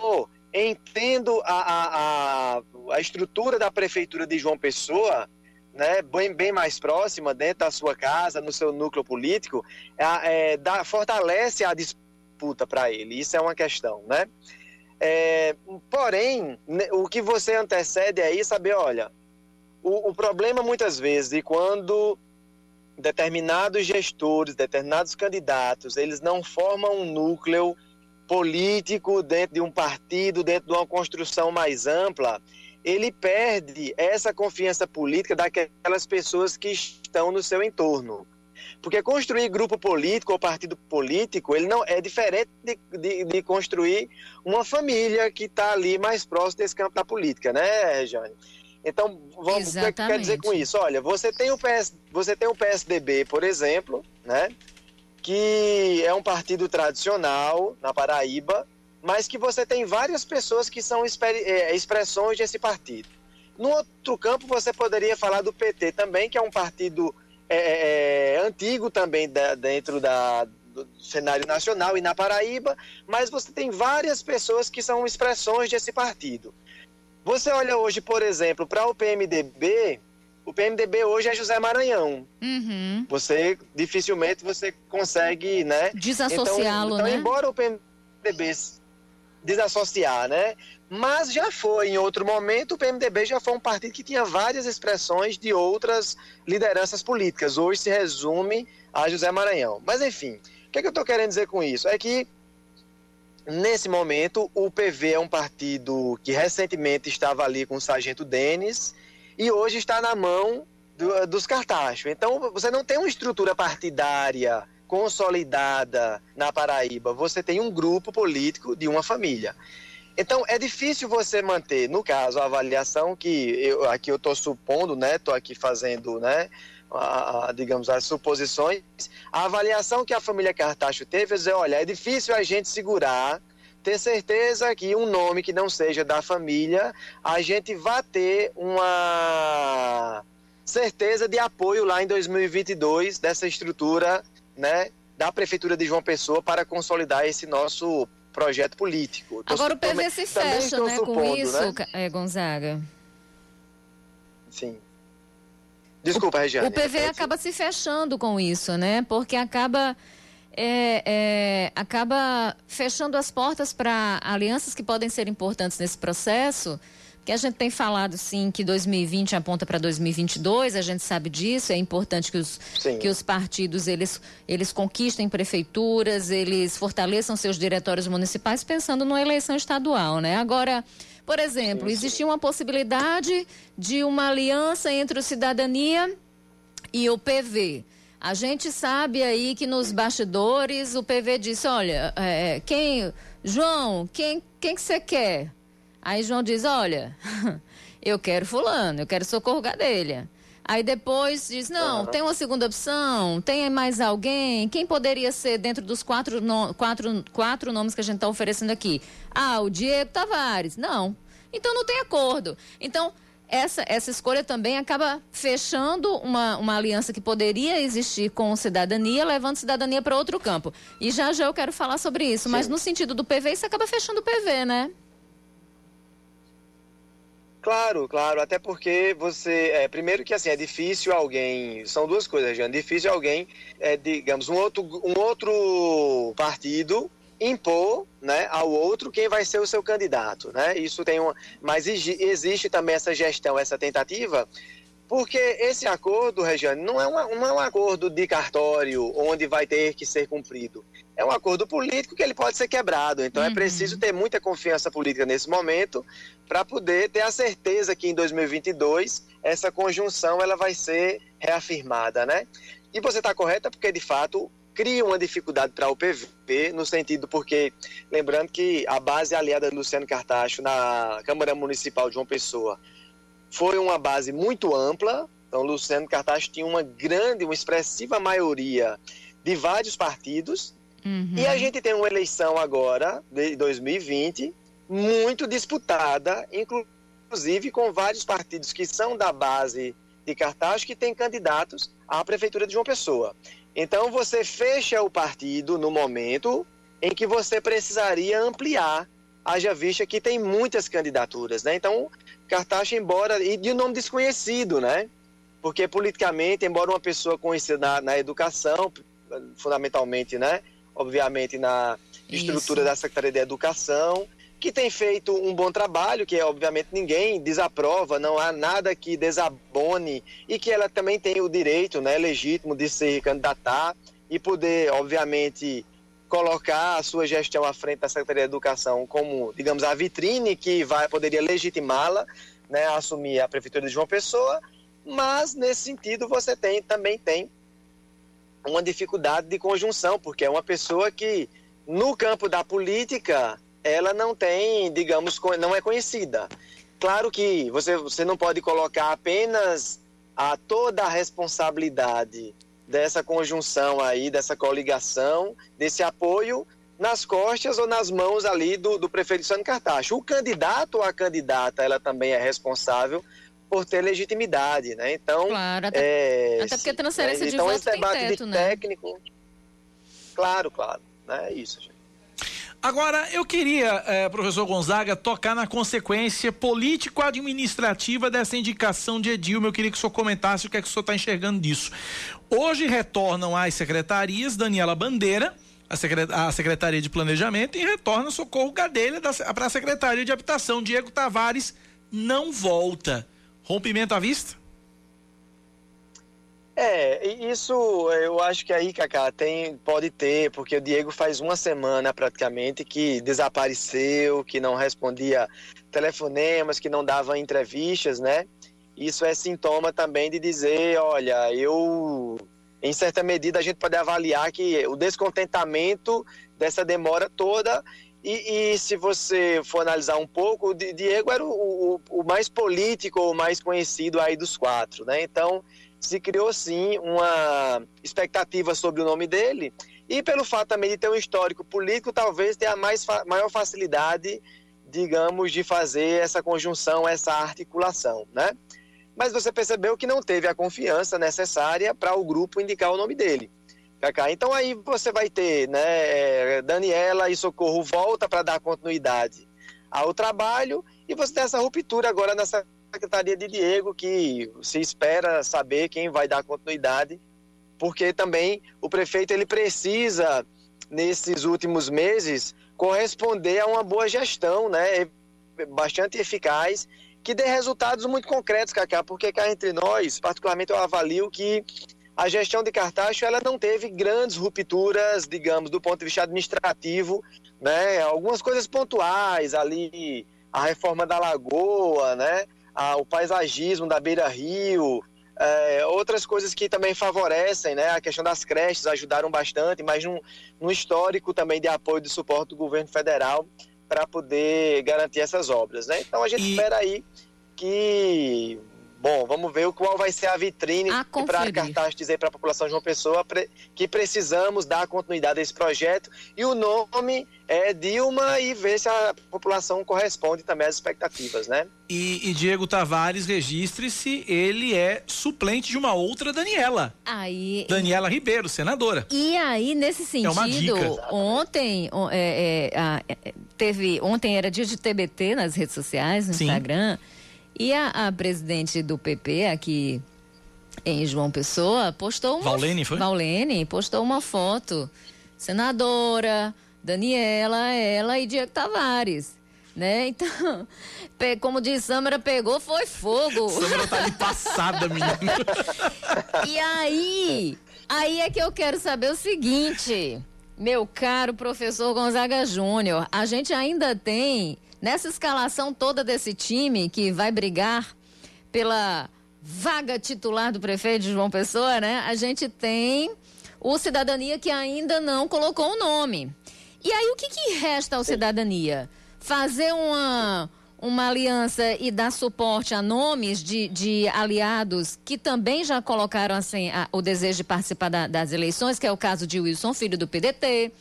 entendo a, a, a, estrutura da prefeitura de João Pessoa, né, bem, bem mais próxima, dentro da sua casa, no seu núcleo político, é, é, dá, fortalece a disputa para ele. Isso é uma questão, né? É, porém, o que você antecede aí saber, olha, o, o problema muitas vezes de quando determinados gestores, determinados candidatos, eles não formam um núcleo político, dentro de um partido, dentro de uma construção mais ampla, ele perde essa confiança política daquelas pessoas que estão no seu entorno. Porque construir grupo político ou partido político, ele não é diferente de, de, de construir uma família que está ali mais próximo desse campo da política, né, Regiane? Então, vamos, o que quer dizer com isso? Olha, você tem o PS, você tem o PSDB, por exemplo, né? Que é um partido tradicional na Paraíba, mas que você tem várias pessoas que são é, expressões desse partido. No outro campo, você poderia falar do PT também, que é um partido é, é, é, antigo também da, dentro da, do cenário nacional e na Paraíba, mas você tem várias pessoas que são expressões desse partido. Você olha hoje, por exemplo, para o PMDB, o PMDB hoje é José Maranhão. Uhum. Você dificilmente você consegue, né? Desassociá-lo, então, então, né? embora o PMDB desassociar, né? Mas já foi em outro momento o PMDB já foi um partido que tinha várias expressões de outras lideranças políticas. Hoje se resume a José Maranhão. Mas enfim, o que, é que eu estou querendo dizer com isso? É que Nesse momento, o PV é um partido que recentemente estava ali com o Sargento Denis, e hoje está na mão do, dos cartachos. Então, você não tem uma estrutura partidária consolidada na Paraíba, você tem um grupo político de uma família. Então, é difícil você manter, no caso, a avaliação que eu, aqui eu estou supondo, né, estou aqui fazendo, né, a, a, digamos, as suposições, a avaliação que a família Cartacho teve é dizer, olha, é difícil a gente segurar ter certeza que um nome que não seja da família, a gente vai ter uma certeza de apoio lá em 2022 dessa estrutura, né, da prefeitura de João Pessoa para consolidar esse nosso projeto político. Agora o PV se fecha, né, supondo, com isso, né? Gonzaga. Sim. Desculpa, Regiane. O PV acaba se fechando com isso, né? Porque acaba é, é, acaba fechando as portas para alianças que podem ser importantes nesse processo que a gente tem falado sim que 2020 aponta para 2022, a gente sabe disso, é importante que os, que os partidos eles, eles conquistem prefeituras, eles fortaleçam seus diretórios municipais pensando numa eleição estadual, né? Agora, por exemplo, sim, sim. existia uma possibilidade de uma aliança entre o Cidadania e o PV. A gente sabe aí que nos bastidores o PV disse, olha, é, quem, João, quem, quem que você quer? Aí João diz: Olha, eu quero Fulano, eu quero Socorro Gadelha. Aí depois diz: Não, uhum. tem uma segunda opção, tem mais alguém. Quem poderia ser dentro dos quatro, no, quatro, quatro nomes que a gente está oferecendo aqui? Ah, o Diego Tavares. Não. Então não tem acordo. Então. Essa, essa escolha também acaba fechando uma, uma aliança que poderia existir com cidadania, levando cidadania para outro campo. E já já eu quero falar sobre isso, Sim. mas no sentido do PV, isso acaba fechando o PV, né? Claro, claro, até porque você, é, primeiro que assim, é difícil alguém, são duas coisas, Jean, difícil alguém, é, digamos, um outro, um outro partido impor né, ao outro quem vai ser o seu candidato, né? Isso tem uma, mas existe também essa gestão, essa tentativa porque esse acordo, Regiane, não é, uma, não é um acordo de cartório onde vai ter que ser cumprido. É um acordo político que ele pode ser quebrado. Então é uhum. é preciso ter muita confiança política nesse momento para poder ter a certeza que em 2022 essa conjunção ela vai ser reafirmada, né? E você está correta porque de fato cria uma dificuldade para o PV, no sentido porque, lembrando que a base aliada do Luciano Cartacho na Câmara Municipal de João Pessoa foi uma base muito ampla. Então, Luciano Cartacho tinha uma grande, uma expressiva maioria de vários partidos. Uhum. E a gente tem uma eleição agora, de 2020, muito disputada, inclusive com vários partidos que são da base de Cartacho que têm candidatos à Prefeitura de João Pessoa. Então, você fecha o partido no momento em que você precisaria ampliar, haja vista que tem muitas candidaturas. Né? Então, Cartacho, embora. e de um nome desconhecido, né? Porque politicamente, embora uma pessoa conhecida na, na educação, fundamentalmente, né? Obviamente na estrutura Isso. da Secretaria de Educação, que tem feito um bom trabalho, que obviamente ninguém desaprova, não há nada que desabone, e que ela também tem o direito, né, legítimo de se candidatar e poder, obviamente, colocar a sua gestão à frente da Secretaria de Educação como, digamos, a vitrine que vai poderia legitimá-la, né, a assumir a prefeitura de João Pessoa, mas nesse sentido você tem também tem uma dificuldade de conjunção, porque é uma pessoa que no campo da política ela não tem, digamos, não é conhecida. Claro que você, você não pode colocar apenas a toda a responsabilidade dessa conjunção aí, dessa coligação, desse apoio nas costas ou nas mãos ali do, do prefeito Sano Cartacho. O candidato ou a candidata, ela também é responsável por ter legitimidade, né? Então, claro, até, é, até porque a transferência né? de então, voto esse debate teto, de né? técnico, claro, claro, né? É isso, gente. Agora, eu queria, eh, professor Gonzaga, tocar na consequência político-administrativa dessa indicação de Edilma. Eu queria que o senhor comentasse o que é que o senhor está enxergando disso. Hoje retornam às secretarias Daniela Bandeira, a, Secretaria de Planejamento, e retorna Socorro Gadelha para a Secretaria de Habitação. Diego Tavares não volta. Rompimento à vista? É, isso eu acho que aí, Cacá, tem, pode ter, porque o Diego faz uma semana praticamente que desapareceu, que não respondia telefonemas, que não dava entrevistas, né? Isso é sintoma também de dizer, olha, eu, em certa medida, a gente pode avaliar que o descontentamento dessa demora toda e, e, se você for analisar um pouco, o Diego era o, o, o, mais político, o mais conhecido aí dos quatro, né? Então, se criou sim uma expectativa sobre o nome dele e pelo fato também de ter um histórico político, talvez tenha mais maior facilidade, digamos, de fazer essa conjunção, essa articulação, né? Mas você percebeu que não teve a confiança necessária para o grupo indicar o nome dele. Cacá. Então aí você vai ter, né, é, Daniela e Socorro volta para dar continuidade ao trabalho e você tem essa ruptura agora nessa secretaria de Diego, que se espera saber quem vai dar continuidade porque também o prefeito ele precisa nesses últimos meses corresponder a uma boa gestão, né, bastante eficaz, que dê resultados muito concretos, Cacá, porque cá entre nós, particularmente eu avalio que a gestão de Cartaxo ela não teve grandes rupturas, digamos, do ponto de vista administrativo, né? Algumas coisas pontuais ali, a reforma da lagoa, né? O paisagismo da beira rio, é, outras coisas que também favorecem, né? A questão das creches ajudaram bastante, mas num, num histórico também de apoio e de suporte do governo federal para poder garantir essas obras, né? Então a gente e... espera aí que Bom, vamos ver qual vai ser a vitrine para cartaz dizer para a população de uma pessoa que precisamos dar continuidade a esse projeto e o nome é Dilma e ver se a população corresponde também às expectativas, né? E, e Diego Tavares, registre-se, ele é suplente de uma outra Daniela. Aí. Daniela Ribeiro, senadora. E aí, nesse sentido, é uma dica. ontem é, é, é, teve, ontem era dia de TBT nas redes sociais, no Sim. Instagram. E a, a presidente do PP aqui em João Pessoa postou uma. Valene, foi? Valene postou uma foto. Senadora, Daniela, ela e Diego Tavares. Né? Então, como diz Samara, pegou, foi fogo. Samara tá ali passada, menina. e aí, aí é que eu quero saber o seguinte, meu caro professor Gonzaga Júnior, a gente ainda tem Nessa escalação toda desse time que vai brigar pela vaga titular do prefeito de João Pessoa, né? A gente tem o Cidadania que ainda não colocou o nome. E aí o que, que resta ao Cidadania? Fazer uma, uma aliança e dar suporte a nomes de, de aliados que também já colocaram assim, a, o desejo de participar da, das eleições, que é o caso de Wilson Filho do PDT,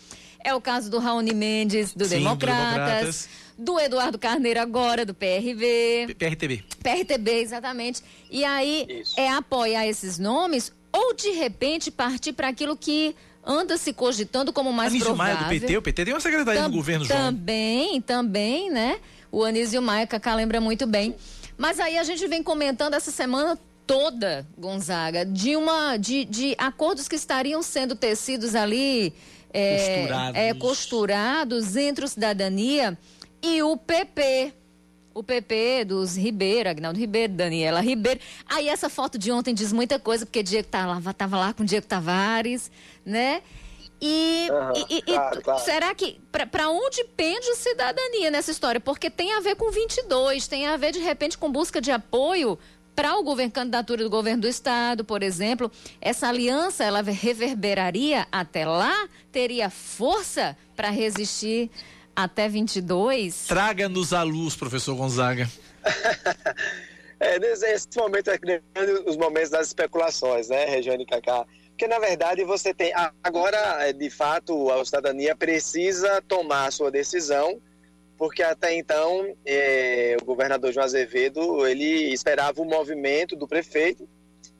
é o caso do Raoni Mendes do, Sim, Democratas, do Democratas do Eduardo Carneiro agora, do PRV. PRTB. PRTB, exatamente. E aí Isso. é apoiar esses nomes ou de repente partir para aquilo que anda se cogitando como mais Anísio provável. Maia do PT, o PT tem uma secretaria Tam, do governo, João. Também, também, né? O Anísio Maia, Cacá lembra muito bem. Mas aí a gente vem comentando essa semana toda, Gonzaga, de uma de, de acordos que estariam sendo tecidos ali é, costurados. É, costurados entre o cidadania e o PP. O PP dos Ribeiro, Agnaldo Ribeiro, Daniela Ribeiro. Aí essa foto de ontem diz muita coisa, porque Diego tava, tá tava lá com Diego Tavares, né? E, uhum, e, claro, e claro. será que para onde pende o cidadania nessa história? Porque tem a ver com 22, tem a ver de repente com busca de apoio para o governo candidatura do governo do estado, por exemplo. Essa aliança ela reverberaria até lá, teria força para resistir até 22? Traga-nos à luz, professor Gonzaga. é, nesse momento é os momentos das especulações, né, Regiane Cacá? Porque, na verdade, você tem. Agora, é, de fato, a cidadania precisa tomar a sua decisão, porque até então é, o governador João Azevedo ele esperava o movimento do prefeito,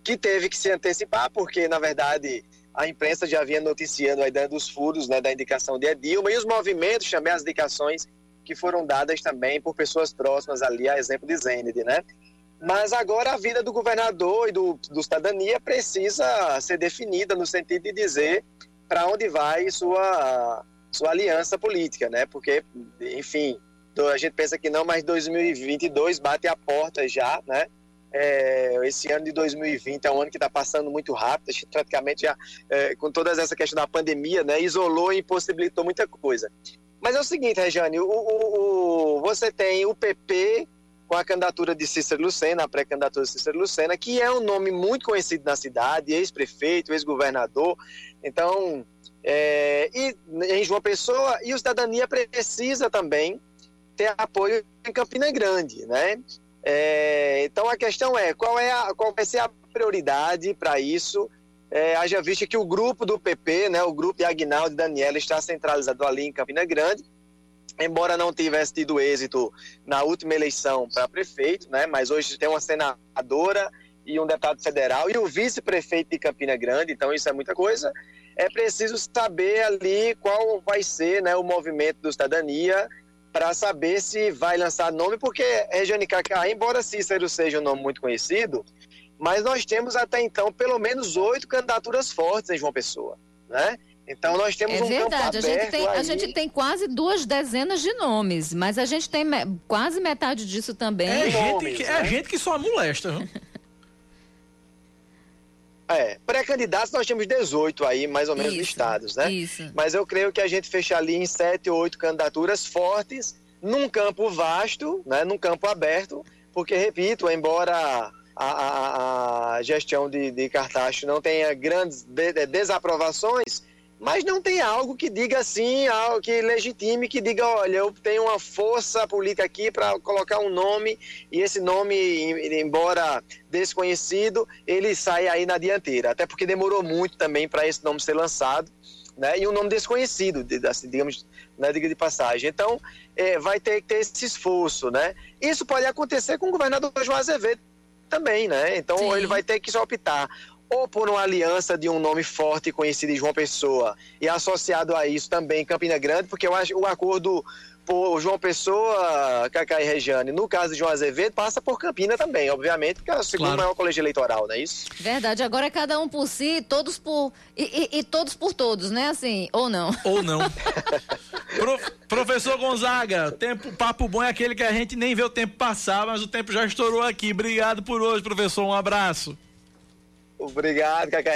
que teve que se antecipar, porque, na verdade, a imprensa já vinha noticiando a ideia dos furos, né, da indicação de Edilma e os movimentos, também as indicações que foram dadas também por pessoas próximas ali, a exemplo de Zênide, né? Mas agora a vida do governador e do, do cidadania precisa ser definida no sentido de dizer para onde vai sua, sua aliança política, né? Porque, enfim, a gente pensa que não, mas 2022 bate a porta já, né? É, esse ano de 2020 é um ano que está passando muito rápido, praticamente já, é, com toda essa questão da pandemia, né, isolou e impossibilitou muita coisa. Mas é o seguinte, Regiane, o, o, o, você tem o PP com a candidatura de Cícero Lucena, a pré-candidatura de Cícero Lucena, que é um nome muito conhecido na cidade, ex-prefeito, ex-governador, então, é, e em João Pessoa, e o Cidadania precisa também ter apoio em Campina Grande, né? É, então a questão é qual, é a, qual vai ser a prioridade para isso? É, haja visto que o grupo do PP, né, o grupo de Agnaldo e Daniela, está centralizado ali em Campina Grande, embora não tivesse tido êxito na última eleição para prefeito, né, mas hoje tem uma senadora e um deputado federal e o vice-prefeito de Campina Grande, então isso é muita coisa. É preciso saber ali qual vai ser né, o movimento do cidadania para saber se vai lançar nome, porque Regiane Cacá, embora Cícero seja um nome muito conhecido, mas nós temos até então pelo menos oito candidaturas fortes em João Pessoa, né? Então nós temos é um verdade, campo a gente, aberto tem, aí. a gente tem quase duas dezenas de nomes, mas a gente tem me- quase metade disso também. É gente, nomes, que, né? é gente que só molesta, viu? É, pré-candidatos nós temos 18 aí, mais ou menos, Isso, listados, né? Isso. Mas eu creio que a gente fecha ali em sete ou oito candidaturas fortes, num campo vasto, né? num campo aberto, porque, repito, embora a, a- a gestão de, de Cartacho não tenha grandes de- de- desaprovações, mas não tem algo que diga assim, algo que legitime, que diga, olha, eu tenho uma força política aqui para colocar um nome e esse nome, em- embora desconhecido, ele sai aí na dianteira. Até porque demorou muito também para esse nome ser lançado, né? E um nome desconhecido, de- assim, digamos, na diga de passagem. Então, eh, vai ter que ter esse esforço, né? Isso pode acontecer com o governador João Azevedo também, né? Então, Sim. ele vai ter que só optar ou por uma aliança de um nome forte e conhecido em João Pessoa e associado a isso também Campina Grande, porque eu acho o acordo por João Pessoa, Cacá e Regiane, no caso de João Azevedo, passa por Campina também, obviamente, porque é o segundo Claro. maior colégio eleitoral, não é isso? Verdade, agora é cada um por si, todos por. E, e- e todos por todos, né? Assim, ou não. Ou não. Pro- professor Gonzaga, tempo, papo bom é aquele que a gente nem vê o tempo passar, mas o tempo já estourou aqui. Obrigado por hoje, professor. Um abraço. Obrigado, Cacá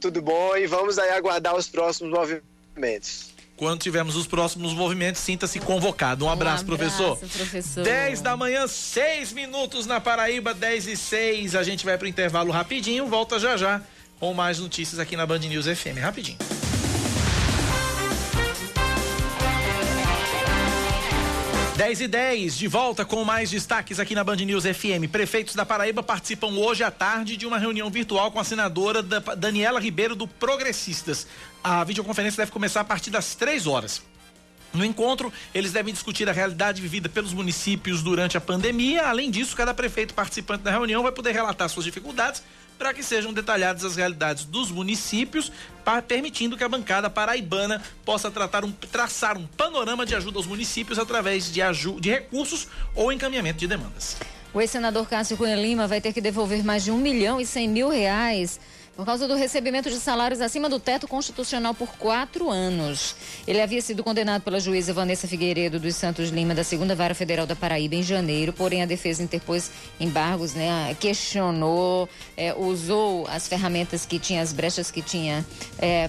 tudo bom e vamos aí aguardar os próximos movimentos. Quando tivermos os próximos movimentos, sinta-se convocado. Um abraço, professor. professor. 10 da manhã, 6 minutos na Paraíba, 10 e 6. A gente vai pro intervalo rapidinho, volta já já com mais notícias aqui na Band News FM. Rapidinho. Dez e 10, de volta com mais destaques aqui na Band News FM. Prefeitos da Paraíba participam hoje à tarde de uma reunião virtual com a senadora da- Daniela Ribeiro do Progressistas. A videoconferência deve começar a partir das 3 horas. No encontro, eles devem discutir a realidade vivida pelos municípios durante a pandemia. Além disso, cada prefeito participante da reunião vai poder relatar suas dificuldades para que sejam detalhadas as realidades dos municípios, permitindo que a bancada paraibana possa tratar um- traçar um panorama de ajuda aos municípios através de, de recursos ou encaminhamento de demandas. O ex-senador Cássio Cunha Lima vai ter que devolver mais de um milhão e cem mil reais por causa do recebimento de salários acima do teto constitucional por quatro anos. Ele havia sido condenado pela juíza Vanessa Figueiredo dos Santos Lima, da segunda vara federal da Paraíba, em janeiro, porém a defesa interpôs embargos, né? Questionou, eh, usou as ferramentas que tinha, as brechas que tinha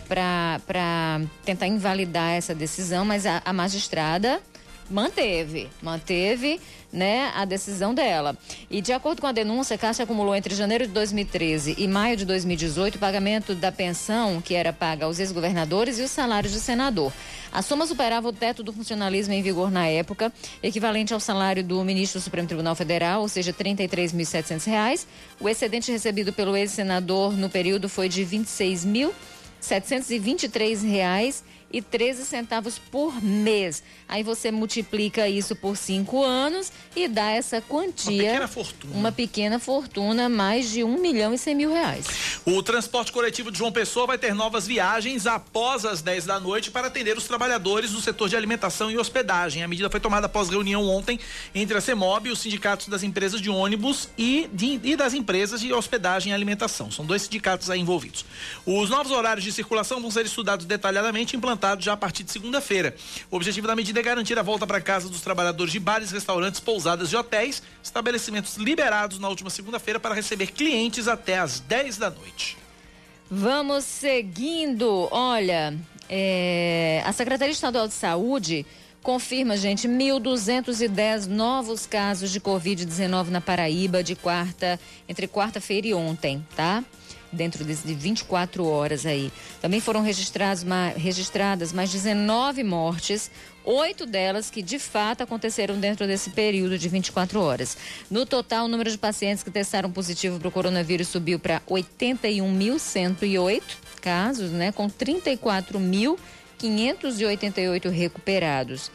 para tentar invalidar essa decisão, mas a, a magistrada manteve, manteve, né, a decisão dela. E de acordo com a denúncia, a Caixa acumulou entre janeiro de 2013 e maio de 2018 o pagamento da pensão que era paga aos ex-governadores e os salários de senador. A soma superava o teto do funcionalismo em vigor na época, equivalente ao salário do ministro do Supremo Tribunal Federal, ou seja, 33.700 reais. O excedente recebido pelo ex-senador no período foi de R$ 26 mil 723 reais e 13 centavos por mês. Aí você multiplica isso por cinco anos e dá essa quantia. Uma pequena fortuna. Uma pequena fortuna, mais de um milhão e cem mil reais. O transporte coletivo de João Pessoa vai ter novas viagens após as 10 da noite para atender os trabalhadores do setor de alimentação e hospedagem. A medida foi tomada após reunião ontem entre a CEMOB e os sindicatos das empresas de ônibus e, de- e das empresas de hospedagem e alimentação. São dois sindicatos aí envolvidos. Os novos horários de circulação vão ser estudados detalhadamente e implantados já a partir de segunda-feira. O objetivo da medida é garantir a volta para casa dos trabalhadores de bares, restaurantes, pousadas e hotéis, estabelecimentos liberados na última segunda-feira para receber clientes até às 10 da noite. Vamos seguindo. Olha, é, a Secretaria Estadual de Saúde confirma, gente, 1.210 novos casos de Covid-19 na Paraíba de quarta, entre quarta-feira e ontem, tá? Dentro de 24 horas aí. Também foram registrados, registradas mais 19 mortes, oito delas que de fato aconteceram dentro desse período de 24 horas. No total, o número de pacientes que testaram positivo para o coronavírus subiu para 81.108 casos, né? Com 34.588 recuperados.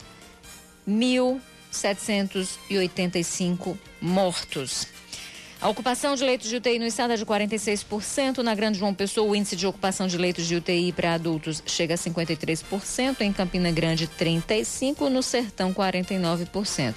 1.785 mortos. A ocupação de leitos de UTI no estado é de 46%. Na Grande João Pessoa, o índice de ocupação de leitos de UTI para adultos chega a 53%. Em Campina Grande, 35%. No Sertão, 49%.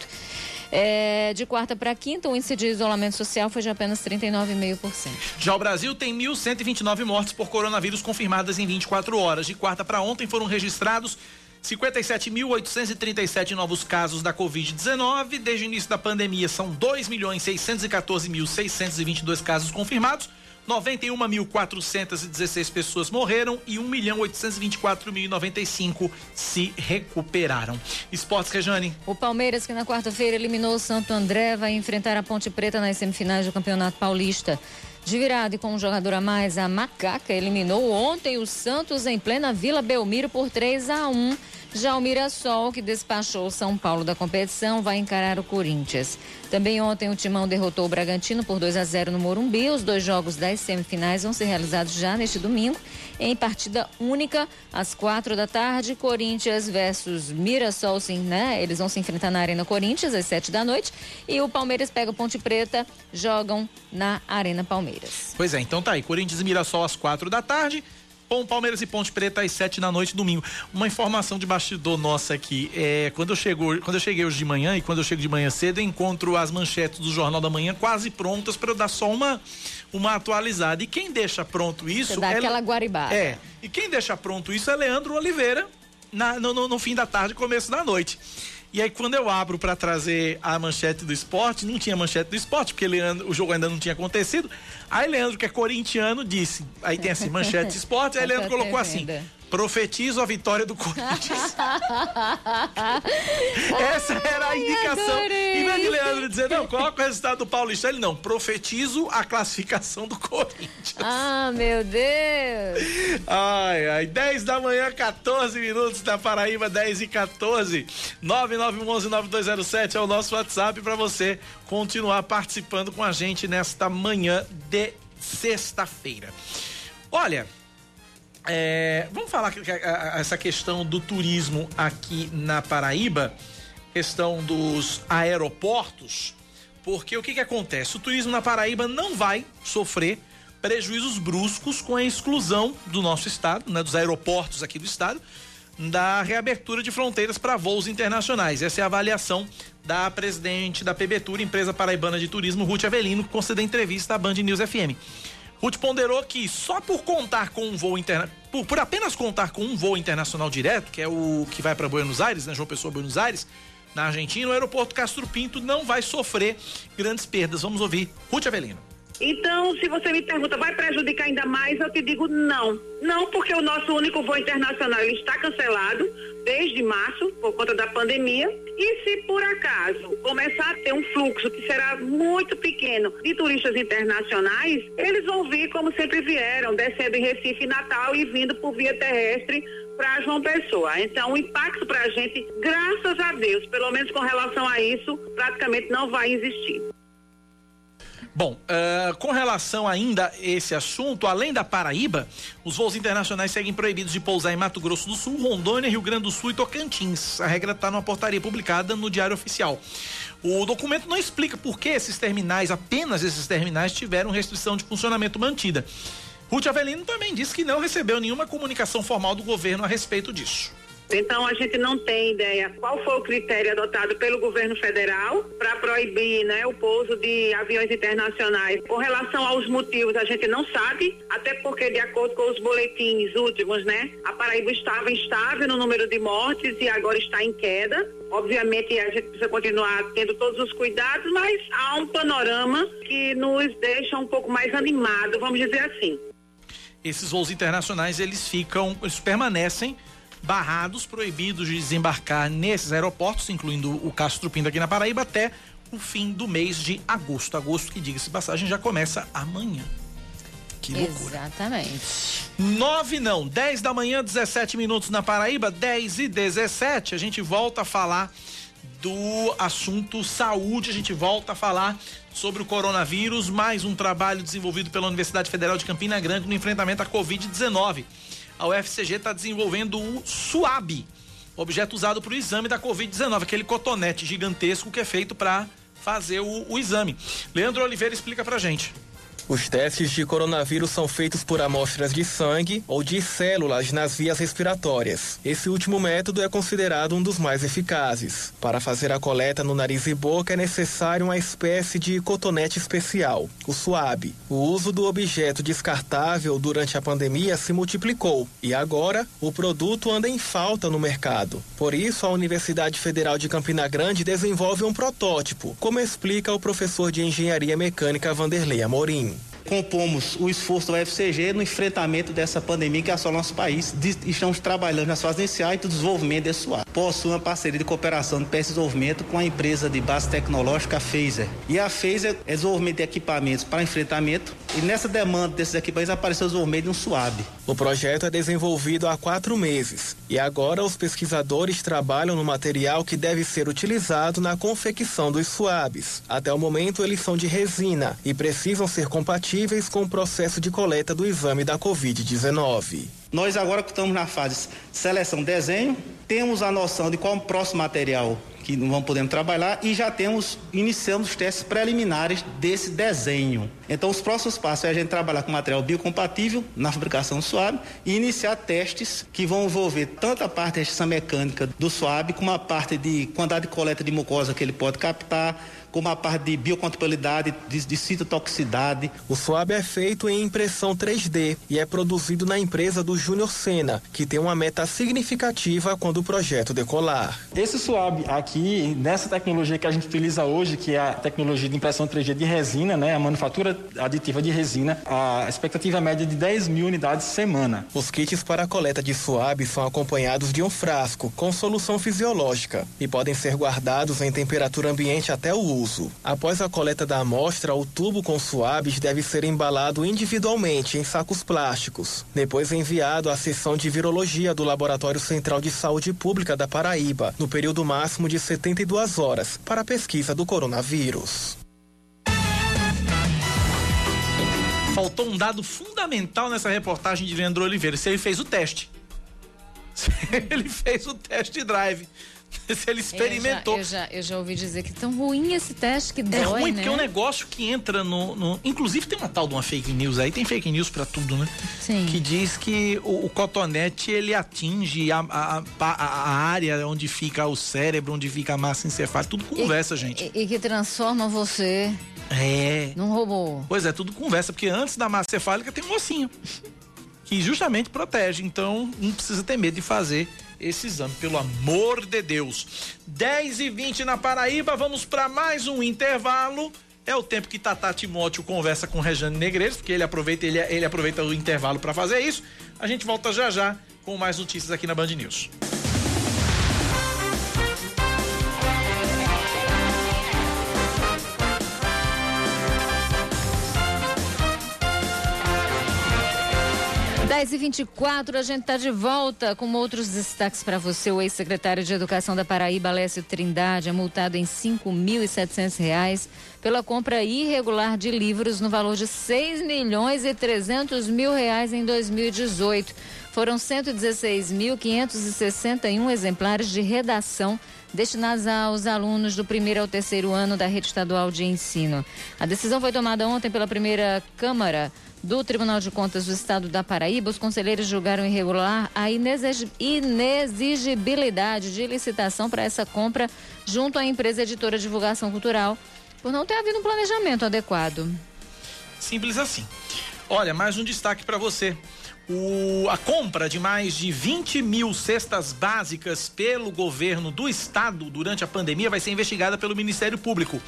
É, de quarta para quinta, o índice de isolamento social foi de apenas 39,5%. Já o Brasil tem 1.129 mortes por coronavírus confirmadas em 24 horas. De quarta para ontem foram registrados 57.837 novos casos da Covid-19. Desde o início da pandemia, são 2.614.622 casos confirmados. 91.416 pessoas morreram e 1.824.095 se recuperaram. Esportes, Rejane. O Palmeiras, que na quarta-feira eliminou o Santo André, vai enfrentar a Ponte Preta nas semifinais do Campeonato Paulista. De virada e com um jogador a mais, a Macaca eliminou ontem o Santos em plena Vila Belmiro por 3 a 1. Já o Mirassol, que despachou São Paulo da competição, vai encarar o Corinthians. Também ontem o Timão derrotou o Bragantino por 2 a 0 no Morumbi. Os dois jogos das semifinais vão ser realizados já neste domingo, em partida única, às quatro da tarde. Corinthians versus Mirassol, sim, né? Eles vão se enfrentar na Arena Corinthians às sete da noite. E o Palmeiras pega o Ponte Preta, jogam na Arena Palmeiras. Pois é, então tá aí. Corinthians e Mirassol às quatro da tarde. Bom, Palmeiras e Ponte Preta às sete da noite, domingo. Uma informação de bastidor nossa aqui. É, quando, eu chego, quando eu cheguei hoje de manhã e quando eu chego de manhã cedo, eu encontro as manchetes do Jornal da Manhã quase prontas para eu dar só uma, uma atualizada. E quem deixa pronto isso. Você dá é, aquela guaribada. É. E quem deixa pronto isso é Leandro Oliveira, na, no, no, no fim da tarde, começo da noite. E aí, quando eu abro para trazer a manchete do esporte, não tinha manchete do esporte, porque Leandro, o jogo ainda não tinha acontecido. Aí, Leandro, que é corintiano, disse. Aí tem assim, manchete de esporte. Aí, Leandro colocou assim: profetizo a vitória do Corinthians. Essa era a indicação. E vez de Leandro dizer, não, coloca o resultado do Paulista. Ele não, profetizo a classificação do Corinthians. Ah, meu Deus. Ai, ai, 10 da manhã, 14 minutos da Paraíba, 10 e 14. 9911-9207 é o nosso WhatsApp para você continuar participando com a gente nesta manhã de sexta-feira. Olha, é, vamos falar que, que, essa questão do turismo aqui na Paraíba, questão dos aeroportos, porque o que, que acontece? O turismo na Paraíba não vai sofrer prejuízos bruscos com a exclusão do nosso estado, né, dos aeroportos aqui do estado, da reabertura de fronteiras para voos internacionais. Essa é a avaliação da presidente da PBTUR, empresa paraibana de turismo, Ruth Avelino, que concedeu entrevista à Band News FM. Ruth ponderou que só por contar com um voo por, por, apenas contar com um voo internacional direto, que é o que vai para Buenos Aires, né, João Pessoa Buenos Aires, na Argentina, o aeroporto Castro Pinto não vai sofrer grandes perdas. Vamos ouvir Ruth Avelino. Então, se você me pergunta, vai prejudicar ainda mais? Eu te digo não. Não, porque o nosso único voo internacional está cancelado desde março, por conta da pandemia. E se por acaso começar a ter um fluxo que será muito pequeno de turistas internacionais, eles vão vir como sempre vieram, descendo em Recife Natal e vindo por via terrestre para João Pessoa. Então, o impacto para a gente, graças a Deus, pelo menos com relação a isso, praticamente não vai existir. Bom, uh, com relação ainda a esse assunto, além da Paraíba, os voos internacionais seguem proibidos de pousar em Mato Grosso do Sul, Rondônia, Rio Grande do Sul e Tocantins. A regra está numa portaria publicada no Diário Oficial. O documento não explica por que esses terminais, apenas esses terminais, tiveram restrição de funcionamento mantida. Ruth Avelino também disse que não recebeu nenhuma comunicação formal do governo a respeito disso. Então a gente não tem ideia qual foi o critério adotado pelo governo federal para proibir né, o pouso de aviões internacionais. Com relação aos motivos, a gente não sabe, até porque de acordo com os boletins últimos, né, a Paraíba estava instável no número de mortes e agora está em queda. Obviamente a gente precisa continuar tendo todos os cuidados, mas há um panorama que nos deixa um pouco mais animado, vamos dizer assim. Esses voos internacionais eles ficam, eles permanecem barrados, proibidos de desembarcar nesses aeroportos, incluindo o Castro Pinto aqui na Paraíba, até o fim do mês de agosto. Agosto, que diga-se passagem, já começa amanhã. Que loucura. Exatamente. Nove não, dez da manhã, 17 minutos na Paraíba, 10 e 17. A gente volta a falar do assunto saúde, a gente volta a falar sobre o coronavírus, mais um trabalho desenvolvido pela Universidade Federal de Campina Grande no enfrentamento à Covid-19 a UFCG está desenvolvendo o SUAB, objeto usado para o exame da Covid-19, aquele cotonete gigantesco que é feito para fazer o, o, exame. Leandro Oliveira explica para gente. Os testes de coronavírus são feitos por amostras de sangue ou de células nas vias respiratórias. Esse último método é considerado um dos mais eficazes. Para fazer a coleta no nariz e boca é necessário uma espécie de cotonete especial, o suave. O uso do objeto descartável durante a pandemia se multiplicou e agora o produto anda em falta no mercado. Por isso, a Universidade Federal de Campina Grande desenvolve um protótipo, como explica o professor de Engenharia Mecânica Vanderlei Amorim compomos o esforço do UFCG no enfrentamento dessa pandemia que assola nosso país. Estamos trabalhando nas fases iniciais do desenvolvimento desse suave. Possui uma parceria de cooperação de e desenvolvimento com a empresa de base tecnológica a Phaser. E a Phaser é desenvolvimento de equipamentos para enfrentamento e nessa demanda desses equipamentos apareceu o desenvolvimento de um suave. O projeto é desenvolvido há quatro meses e agora os pesquisadores trabalham no material que deve ser utilizado na confecção dos suaves. Até o momento eles são de resina e precisam ser compatíveis compatíveis com o processo de coleta do exame da Covid-19. Nós agora estamos na fase seleção desenho, temos a noção de qual o próximo material que não vamos podendo trabalhar e já temos, iniciamos os testes preliminares desse desenho. Então, os próximos passos é a gente trabalhar com material biocompatível na fabricação do suave e iniciar testes que vão envolver tanto a parte de mecânica do suave, como a parte de quantidade de coleta de mucosa que ele pode captar, como a parte de biocompatibilidade, de, de citotoxicidade. O suave é feito em impressão 3D e é produzido na empresa do Júnior Sena, que tem uma meta significativa quando o projeto decolar. Esse suave aqui, nessa tecnologia que a gente utiliza hoje, que é a tecnologia de impressão 3D de resina, né, a manufatura aditiva de resina, a expectativa é média de 10 mil unidades semana. Os kits para a coleta de suave são acompanhados de um frasco com solução fisiológica e podem ser guardados em temperatura ambiente até o uso. Após a coleta da amostra, o tubo com suaves deve ser embalado individualmente em sacos plásticos, depois enviado à seção de virologia do Laboratório Central de Saúde Pública da Paraíba, no período máximo de 72 horas, para a pesquisa do coronavírus. Faltou um dado fundamental nessa reportagem de Leandro Oliveira, se ele fez o teste. Se ele fez o test drive. Se ele experimentou. Eu já, eu já, eu já, ouvi dizer que tão ruim esse teste que dói, É ruim né? porque é um negócio que entra no, no, Inclusive tem uma tal de uma fake news aí, tem fake news para tudo, né? Sim. Que diz que o, o cotonete ele atinge a, a, a, a, área onde fica o cérebro, onde fica a massa encefálica, tudo conversa, e, gente. E, e que transforma você é. num robô. Pois é, tudo conversa, porque antes da massa cefálica tem um ossinho. Que justamente protege. Então, não precisa ter medo de fazer esse exame, pelo amor de Deus. 10 e 20 na Paraíba, vamos para mais um intervalo. É o tempo que Tata Timóteo conversa com Rejane Negreiros, porque ele aproveita, ele, ele aproveita o intervalo para fazer isso. A gente volta já já com mais notícias aqui na Band News. 10 e 24 a gente está de volta com outros destaques para você. O ex-secretário de Educação da Paraíba, Alessio Trindade, é multado em R$ 5.700 pela compra irregular de livros no valor de 6 milhões e 300 mil reais em 2018. Foram 116.561 exemplares de redação destinados aos alunos do primeiro ao terceiro ano da rede estadual de ensino. A decisão foi tomada ontem pela primeira Câmara do Tribunal de Contas do Estado da Paraíba, os conselheiros julgaram irregular a inexigibilidade de licitação para essa compra junto à empresa editora de divulgação cultural, por não ter havido um planejamento adequado. Simples assim. Olha, mais um destaque para você. O, a compra de mais de 20 mil cestas básicas pelo governo do estado durante a pandemia vai ser investigada pelo Ministério Público.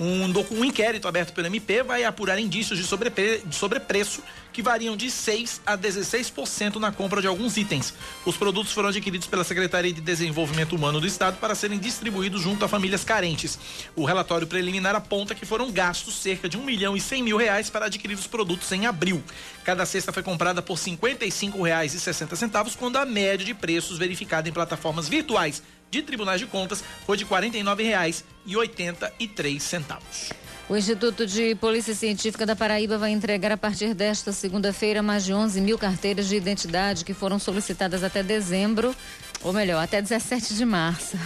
Um, um inquérito aberto pelo MP vai apurar indícios de, sobrepre, de sobrepreço que variam de 6 a 16% na compra de alguns itens. Os produtos foram adquiridos pela Secretaria de Desenvolvimento Humano do Estado para serem distribuídos junto a famílias carentes. O relatório preliminar aponta que foram gastos cerca de 1 milhão e 100 mil reais para adquirir os produtos em abril. Cada cesta foi comprada por R$ 55,60, quando a média de preços verificada em plataformas virtuais de tribunais de contas foi de R$ 49,83. O Instituto de Polícia Científica da Paraíba vai entregar a partir desta segunda-feira mais de 11 mil carteiras de identidade que foram solicitadas até dezembro ou melhor, até 17 de março.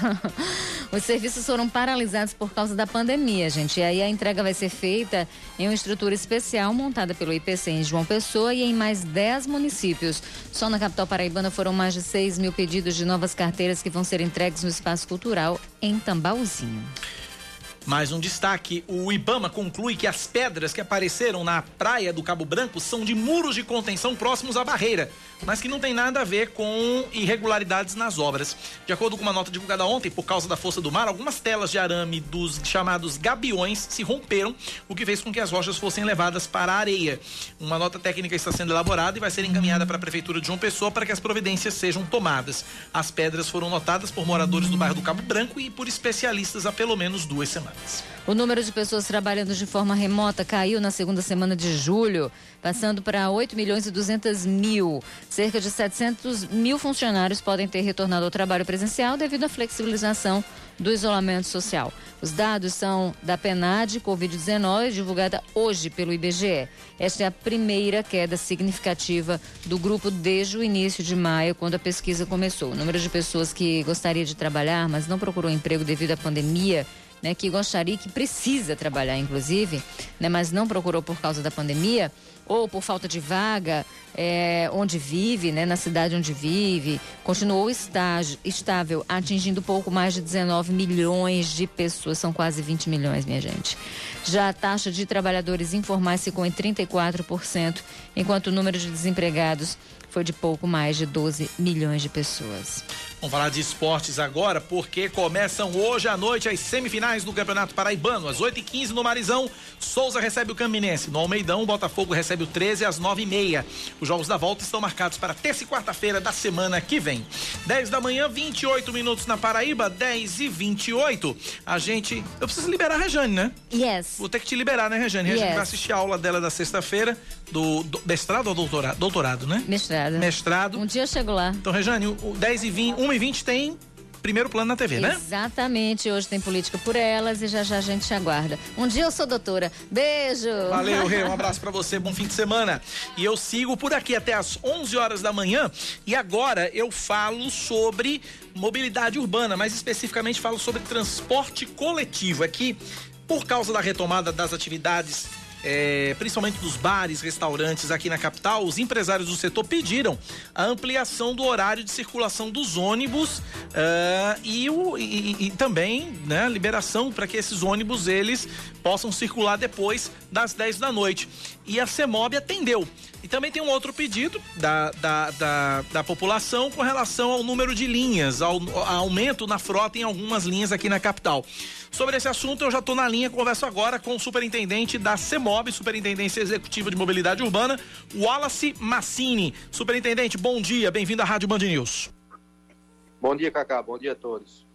Os serviços foram paralisados por causa da pandemia, gente. E aí a entrega vai ser feita em uma estrutura especial montada pelo IPC em João Pessoa e em mais 10 municípios. Só na capital paraibana foram mais de 6 mil pedidos de novas carteiras que vão ser entregues no espaço cultural em Tambauzinho. Mais um destaque: o Ibama conclui que as pedras que apareceram na praia do Cabo Branco são de muros de contenção próximos à barreira, mas que não tem nada a ver com irregularidades nas obras. De acordo com uma nota divulgada ontem, por causa da força do mar, algumas telas de arame dos chamados gabiões se romperam, o que fez com que as rochas fossem levadas para a areia. Uma nota técnica está sendo elaborada e vai ser encaminhada para a Prefeitura de João Pessoa para que as providências sejam tomadas. As pedras foram notadas por moradores do bairro do Cabo Branco e por especialistas há pelo menos duas semanas. O número de pessoas trabalhando de forma remota caiu na segunda semana de julho, passando para 8 milhões e 200 mil. Cerca de 700 mil funcionários podem ter retornado ao trabalho presencial devido à flexibilização do isolamento social. Os dados são da PNAD Covid-19, divulgada hoje pelo IBGE. Esta é a primeira queda significativa do grupo desde o início de maio, quando a pesquisa começou. O número de pessoas que gostaria de trabalhar, mas não procurou emprego devido à pandemia né, que gostaria, que precisa trabalhar, inclusive, né, mas não procurou por causa da pandemia ou por falta de vaga é, onde vive, né, na cidade onde vive, continuou estágio, estável, atingindo pouco mais de 19 milhões de pessoas, são quase 20 milhões, minha gente. Já a taxa de trabalhadores informais ficou em 34%, enquanto o número de desempregados foi de pouco mais de 12 milhões de pessoas. Vamos falar de esportes agora, porque começam hoje à noite as semifinais do Campeonato Paraibano. Às 8h15 no Marizão, Souza recebe o Caminense. No Almeidão, Botafogo recebe o 13 às 9h30. Os jogos da volta estão marcados para terça e quarta-feira da semana que vem. 10 da manhã, 28 minutos na Paraíba, 10 e 28. A gente. Eu preciso liberar a Rejane, né? Yes. Vou ter que te liberar, né, Rejane? Rejane vai assistir a aula dela da sexta-feira, do, do mestrado ou doutorado? Doutorado, né? Mestrado. Mestrado. Um dia eu chego lá. Então, Rejane, o 10 e 20, 1 e 20 tem primeiro plano na TV, né? Exatamente. Hoje tem política por elas e já já a gente te aguarda. Um dia eu sou doutora. Beijo. Valeu, Rê. Um abraço para você. Bom fim de semana. E eu sigo por aqui até as 11 horas da manhã. E agora eu falo sobre mobilidade urbana, mais especificamente falo sobre transporte coletivo. Aqui, por causa da retomada das atividades é, principalmente dos bares, restaurantes aqui na capital, os empresários do setor pediram a ampliação do horário de circulação dos ônibus uh, e, o, e, e, também né, liberação para que esses ônibus eles possam circular depois das 10 da noite. E a CEMOB atendeu. E também tem um outro pedido da, da, da, da população com relação ao número de linhas, ao, ao, aumento na frota em algumas linhas aqui na capital. Sobre esse assunto, eu já estou na linha, converso agora com o superintendente da CEMOB, Superintendência Executiva de Mobilidade Urbana, Wallace Massini. Superintendente, bom dia, bem-vindo à Rádio Band News. Bom dia, Cacá, bom dia a todos.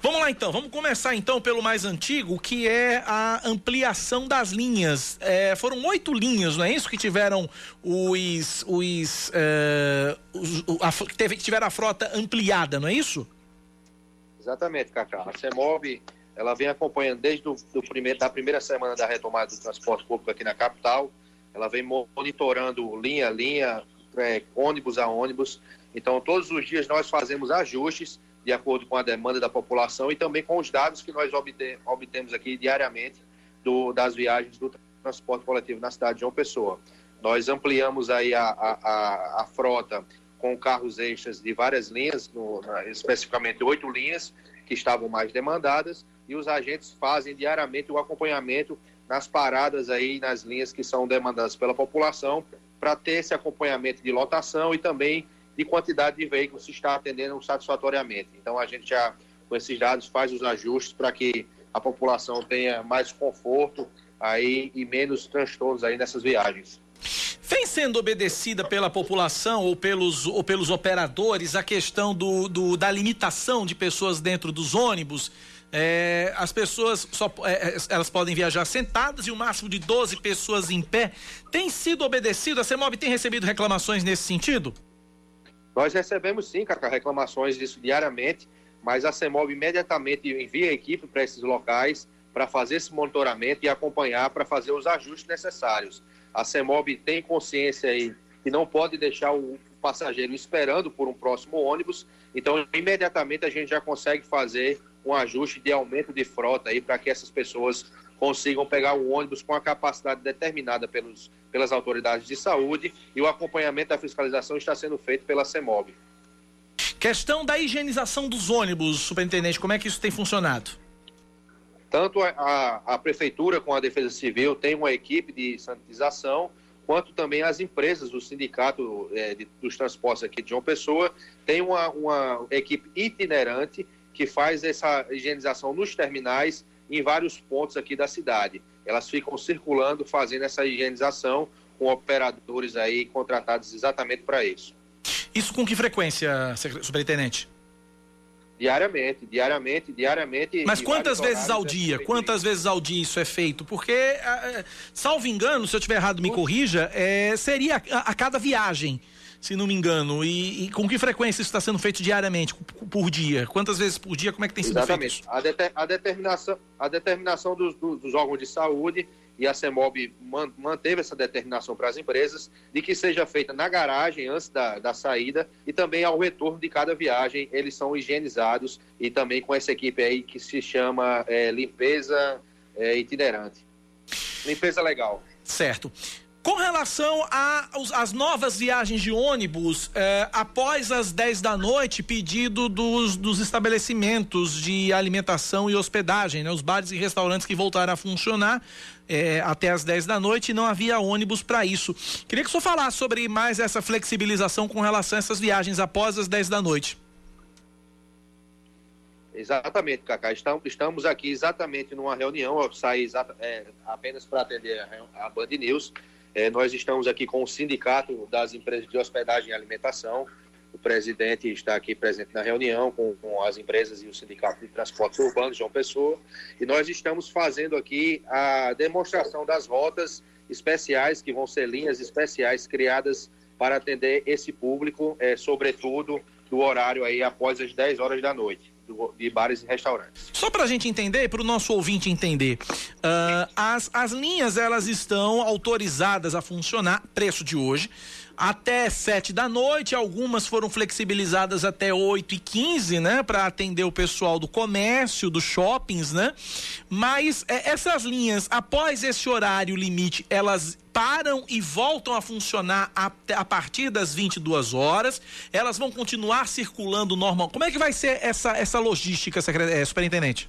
Vamos lá então, vamos começar então pelo mais antigo, que é a ampliação das linhas. É, foram oito linhas, não é isso? Que tiveram os. os, é, os a, teve, tiveram a frota ampliada, não é isso? Exatamente, Cacá. A CEMOB ela vem acompanhando desde do, do primeiro, da primeira semana da retomada do transporte público aqui na capital. Ela vem monitorando linha a linha, é, ônibus a ônibus. Então, todos os dias nós fazemos ajustes de acordo com a demanda da população e também com os dados que nós obtemos aqui diariamente do, das viagens do transporte coletivo na cidade de João Pessoa. Nós ampliamos aí a, a, a frota com carros extras de várias linhas, no, na, especificamente oito linhas que estavam mais demandadas, e os agentes fazem diariamente o acompanhamento nas paradas aí, nas linhas que são demandadas pela população, para ter esse acompanhamento de lotação e também de quantidade de veículos se está atendendo satisfatoriamente. Então a gente já, com esses dados, faz os ajustes para que a população tenha mais conforto aí e menos transtornos aí nessas viagens. Vem sendo obedecida pela população ou pelos, ou pelos operadores a questão do, do da limitação de pessoas dentro dos ônibus? É, as pessoas só é, é elas podem viajar sentadas e o um máximo de 12 pessoas em pé. Tem sido obedecido? A CEMOB tem recebido reclamações nesse sentido? Nós recebemos sim, Cacá, reclamações disso diariamente, mas a CEMOB imediatamente envia a equipe para esses locais para fazer esse monitoramento e acompanhar para fazer os ajustes necessários. A CEMOB tem consciência aí que não pode deixar o passageiro esperando por um próximo ônibus. Então, imediatamente a gente já consegue fazer um ajuste de aumento de frota aí para que essas pessoas consigam pegar o ônibus com a capacidade determinada pelos, pelas autoridades de saúde e o acompanhamento da fiscalização está sendo feito pela CEMOB. Questão da higienização dos ônibus, superintendente, como é que isso tem funcionado? Tanto a, a, a prefeitura com a Defesa Civil tem uma equipe de sanitização, quanto também as empresas, o sindicato é, de, dos transportes aqui de João Pessoa, tem uma, uma equipe itinerante que faz essa higienização nos terminais em vários pontos aqui da cidade. Elas ficam circulando, fazendo essa higienização com operadores aí contratados exatamente para isso. Isso com que frequência, superintendente? Diariamente, diariamente, diariamente. Mas quantas vezes ao dia? É quantas vezes ao dia isso é feito? Porque, é, salvo engano, se eu estiver errado, me corrija, é, seria a, a, cada viagem, se não me engano. E, e, com que frequência isso está sendo feito diariamente, por dia? Quantas vezes por dia? Como é que tem sido Exatamente. feito? Exatamente. A, determinação, a determinação dos, dos órgãos de saúde e a CEMOB manteve essa determinação para as empresas de que seja feita na garagem antes da, da saída e também ao retorno de cada viagem eles são higienizados e também com essa equipe aí que se chama é, limpeza é, itinerante. Limpeza legal. Certo. Com relação às novas viagens de ônibus, eh, após as 10 da noite, pedido dos, dos estabelecimentos de alimentação e hospedagem, né, os bares e restaurantes que voltaram a funcionar eh, até as 10 da noite, não havia ônibus para isso. Queria que o senhor falasse sobre mais essa flexibilização com relação a essas viagens após as 10 da noite. Exatamente, Cacá. Estamos aqui exatamente numa reunião. Eu saí é, apenas para atender a, a Band News é, nós estamos aqui com o Sindicato das Empresas de Hospedagem e Alimentação. O presidente está aqui presente na reunião com, com as empresas e o Sindicato de Transportes Urbanos, João Pessoa. E nós estamos fazendo aqui a demonstração das rotas especiais, que vão ser linhas especiais criadas para atender esse público, é, sobretudo do horário aí após as 10 horas da noite de bares e restaurantes. Só para a gente entender, para o nosso ouvinte entender, uh, as, as linhas elas estão autorizadas a funcionar, preço de hoje, até sete da noite, algumas foram flexibilizadas até oito e quinze, né, para atender o pessoal do comércio, dos shoppings, né? Mas é, essas linhas, após esse horário limite, elas param e voltam a funcionar a, a partir das 22 horas. Elas vão continuar circulando normal. Como é que vai ser essa essa logística, é, superintendente?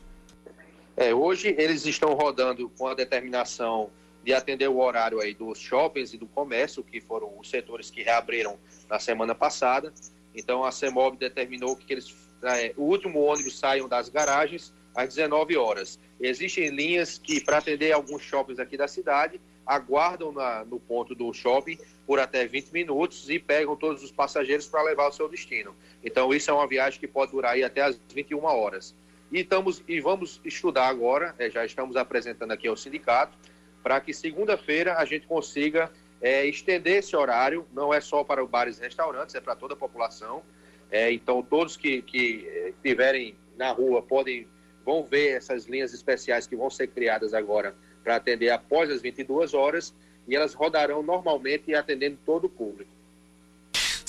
É, hoje eles estão rodando com a determinação de atender o horário aí dos shoppings e do comércio, que foram os setores que reabriram na semana passada. Então a CEMOB determinou que eles, é, o último ônibus saiam das garagens às 19 horas. Existem linhas que, para atender alguns shoppings aqui da cidade, aguardam na, no ponto do shopping por até 20 minutos e pegam todos os passageiros para levar ao seu destino. Então isso é uma viagem que pode durar aí até as 21 horas. E, estamos, e vamos estudar agora, é, já estamos apresentando aqui ao sindicato, para que segunda-feira a gente consiga é, estender esse horário, não é só para bares e restaurantes, é para toda a população. É, então, todos que, que é, estiverem na rua podem vão ver essas linhas especiais que vão ser criadas agora para atender após as 22 horas e elas rodarão normalmente atendendo todo o público.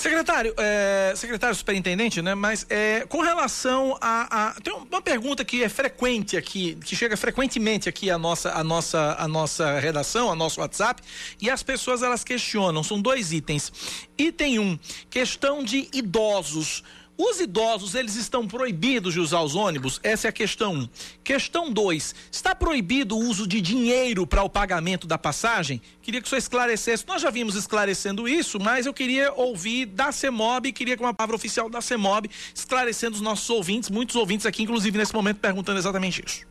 Secretário, é, secretário superintendente, né? Mas é, com relação a, a, Tem uma pergunta que é frequente aqui, que chega frequentemente aqui a nossa, a nossa, a nossa redação, a nosso WhatsApp, e as pessoas elas questionam. São dois itens. Item um, questão de idosos. Os idosos, eles estão proibidos de usar os ônibus? Essa é a questão 1. Um. Questão 2. Está proibido o uso de dinheiro para o pagamento da passagem? Queria que o senhor esclarecesse. Nós já vimos esclarecendo isso, mas eu queria ouvir da CEMOB, queria que uma palavra oficial da CEMOB esclarecendo os nossos ouvintes, muitos ouvintes aqui, inclusive nesse momento, perguntando exatamente isso.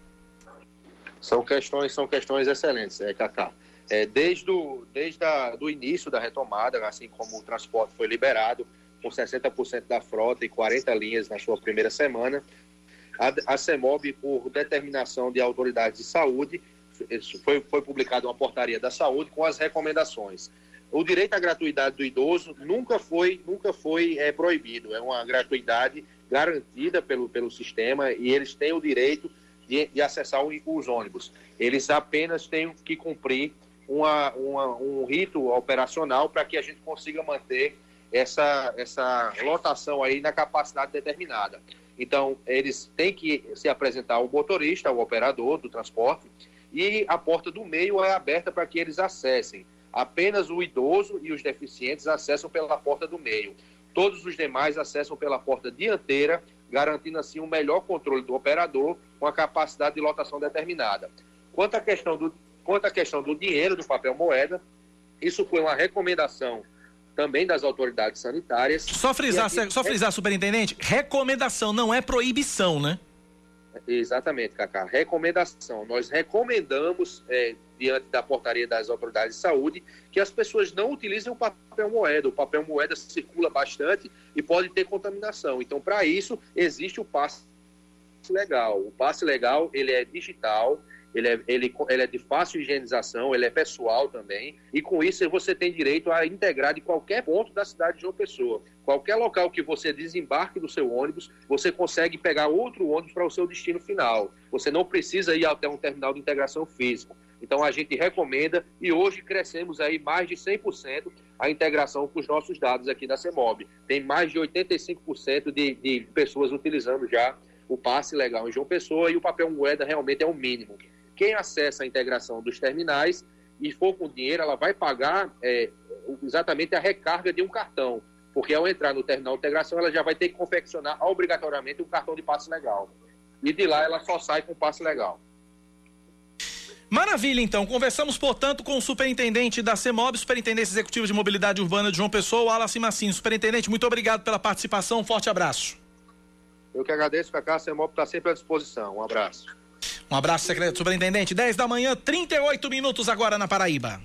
São questões, são questões excelentes, é, Cacá. É, desde o desde a, do início da retomada, assim como o transporte foi liberado, com 60% da frota e 40 linhas na sua primeira semana. A, a CEMOB, por determinação de autoridades de saúde, foi, foi publicada uma portaria da saúde com as recomendações. O direito à gratuidade do idoso nunca foi, nunca foi é, proibido. É uma gratuidade garantida pelo, pelo sistema e eles têm o direito de, de acessar os ônibus. Eles apenas têm que cumprir uma, uma, um rito operacional para que a gente consiga manter essa, essa lotação aí na capacidade determinada. Então, eles têm que se apresentar ao motorista, ao operador do transporte, e a porta do meio é aberta para que eles acessem. Apenas o idoso e os deficientes acessam pela porta do meio. Todos os demais acessam pela porta dianteira, garantindo assim um melhor controle do operador com a capacidade de lotação determinada. Quanto à questão do, quanto à questão do dinheiro, do papel moeda, isso foi uma recomendação também das autoridades sanitárias. Só frisar, aqui, só frisar, superintendente, recomendação, não é proibição, né? Exatamente, Cacá. Recomendação. Nós recomendamos, é, diante da portaria das autoridades de saúde, que as pessoas não utilizem o papel moeda. O papel moeda circula bastante e pode ter contaminação. Então, para isso, existe o passe legal. O passe legal, ele é digital, ele é, ele, ele é de fácil higienização, ele é pessoal também, e com isso você tem direito a integrar de qualquer ponto da cidade de uma pessoa. Qualquer local que você desembarque do seu ônibus, você consegue pegar outro ônibus para o seu destino final. Você não precisa ir até um terminal de integração físico. Então a gente recomenda e hoje crescemos aí mais de 100% a integração com os nossos dados aqui da CEMOB. Tem mais de 85% de, de pessoas utilizando já o passe legal em João Pessoa e o papel moeda realmente é o mínimo. Quem acessa a integração dos terminais e for com dinheiro, ela vai pagar é, exatamente a recarga de um cartão. Porque ao entrar no terminal de integração, ela já vai ter que confeccionar obrigatoriamente um cartão de passe legal. E de lá ela só sai com passe legal. Maravilha, então. Conversamos, portanto, com o superintendente da CEMOB, Superintendência Executiva de Mobilidade Urbana de João Pessoa, Wallace Massim. Superintendente, muito obrigado pela participação. Um forte abraço. Eu que agradeço, Cacá. A CEMOB está sempre à disposição. Um abraço. Um abraço, secretário superintendente. 10 da manhã, 38 minutos agora na Paraíba.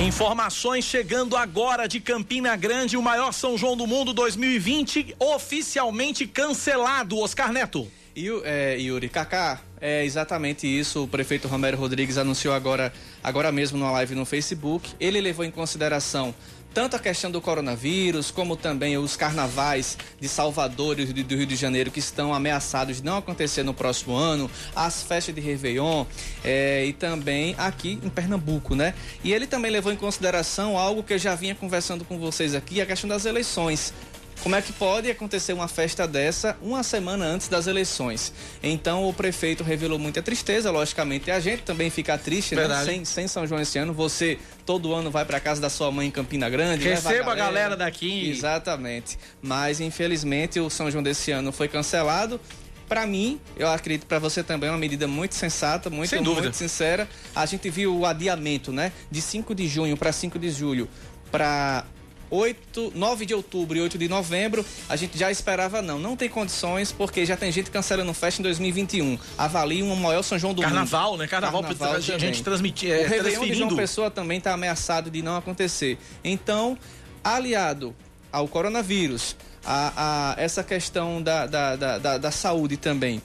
Informações chegando agora de Campina Grande, o maior São João do mundo 2020, oficialmente cancelado. Oscar Neto. E, é, Yuri, Kaká, é exatamente isso. O prefeito Romero Rodrigues anunciou agora, agora mesmo numa live no Facebook. Ele levou em consideração tanto a questão do coronavírus, como também os carnavais de Salvador e do Rio de Janeiro que estão ameaçados de não acontecer no próximo ano, as festas de Réveillon é, e também aqui em Pernambuco, né? E ele também levou em consideração algo que eu já vinha conversando com vocês aqui, a questão das eleições. Como é que pode acontecer uma festa dessa uma semana antes das eleições? Então o prefeito revelou muita tristeza, logicamente. A gente também fica triste, né? Sem, sem São João esse ano. Você todo ano vai para casa da sua mãe em Campina Grande. Receba a galera, a galera daqui. Exatamente. Mas infelizmente o São João desse ano foi cancelado para mim, eu acredito para você também é uma medida muito sensata, muito, muito sincera. A gente viu o adiamento, né, de 5 de junho para 5 de julho para 8, 9 de outubro e 8 de novembro, a gente já esperava não. Não tem condições, porque já tem gente cancelando festa em 2021. Avalie um maior São João do Carnaval, mundo. né? Carnaval, Carnaval a gente transmitir. É, o Réveillon de João Pessoa também está ameaçado de não acontecer. Então, aliado ao coronavírus, a, a essa questão da, da, da, da saúde também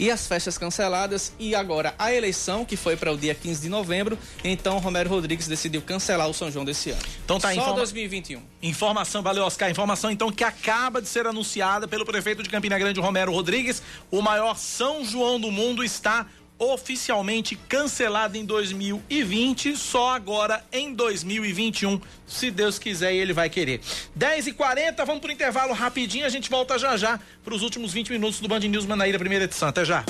e as festas canceladas e agora a eleição que foi para o dia 15 de novembro. Então Romero Rodrigues decidiu cancelar o São João desse ano. Então tá Só informa... 2021. Informação, valeu Oscar. Informação então que acaba de ser anunciada pelo prefeito de Campina Grande, Romero Rodrigues. O maior São João do mundo está oficialmente cancelado em 2020, só agora em 2021, se Deus quiser e ele vai querer. 10 e 40 vamos pro intervalo rapidinho, a gente volta já já para os últimos 20 minutos do Band News Manaíra, primeira edição. Até já.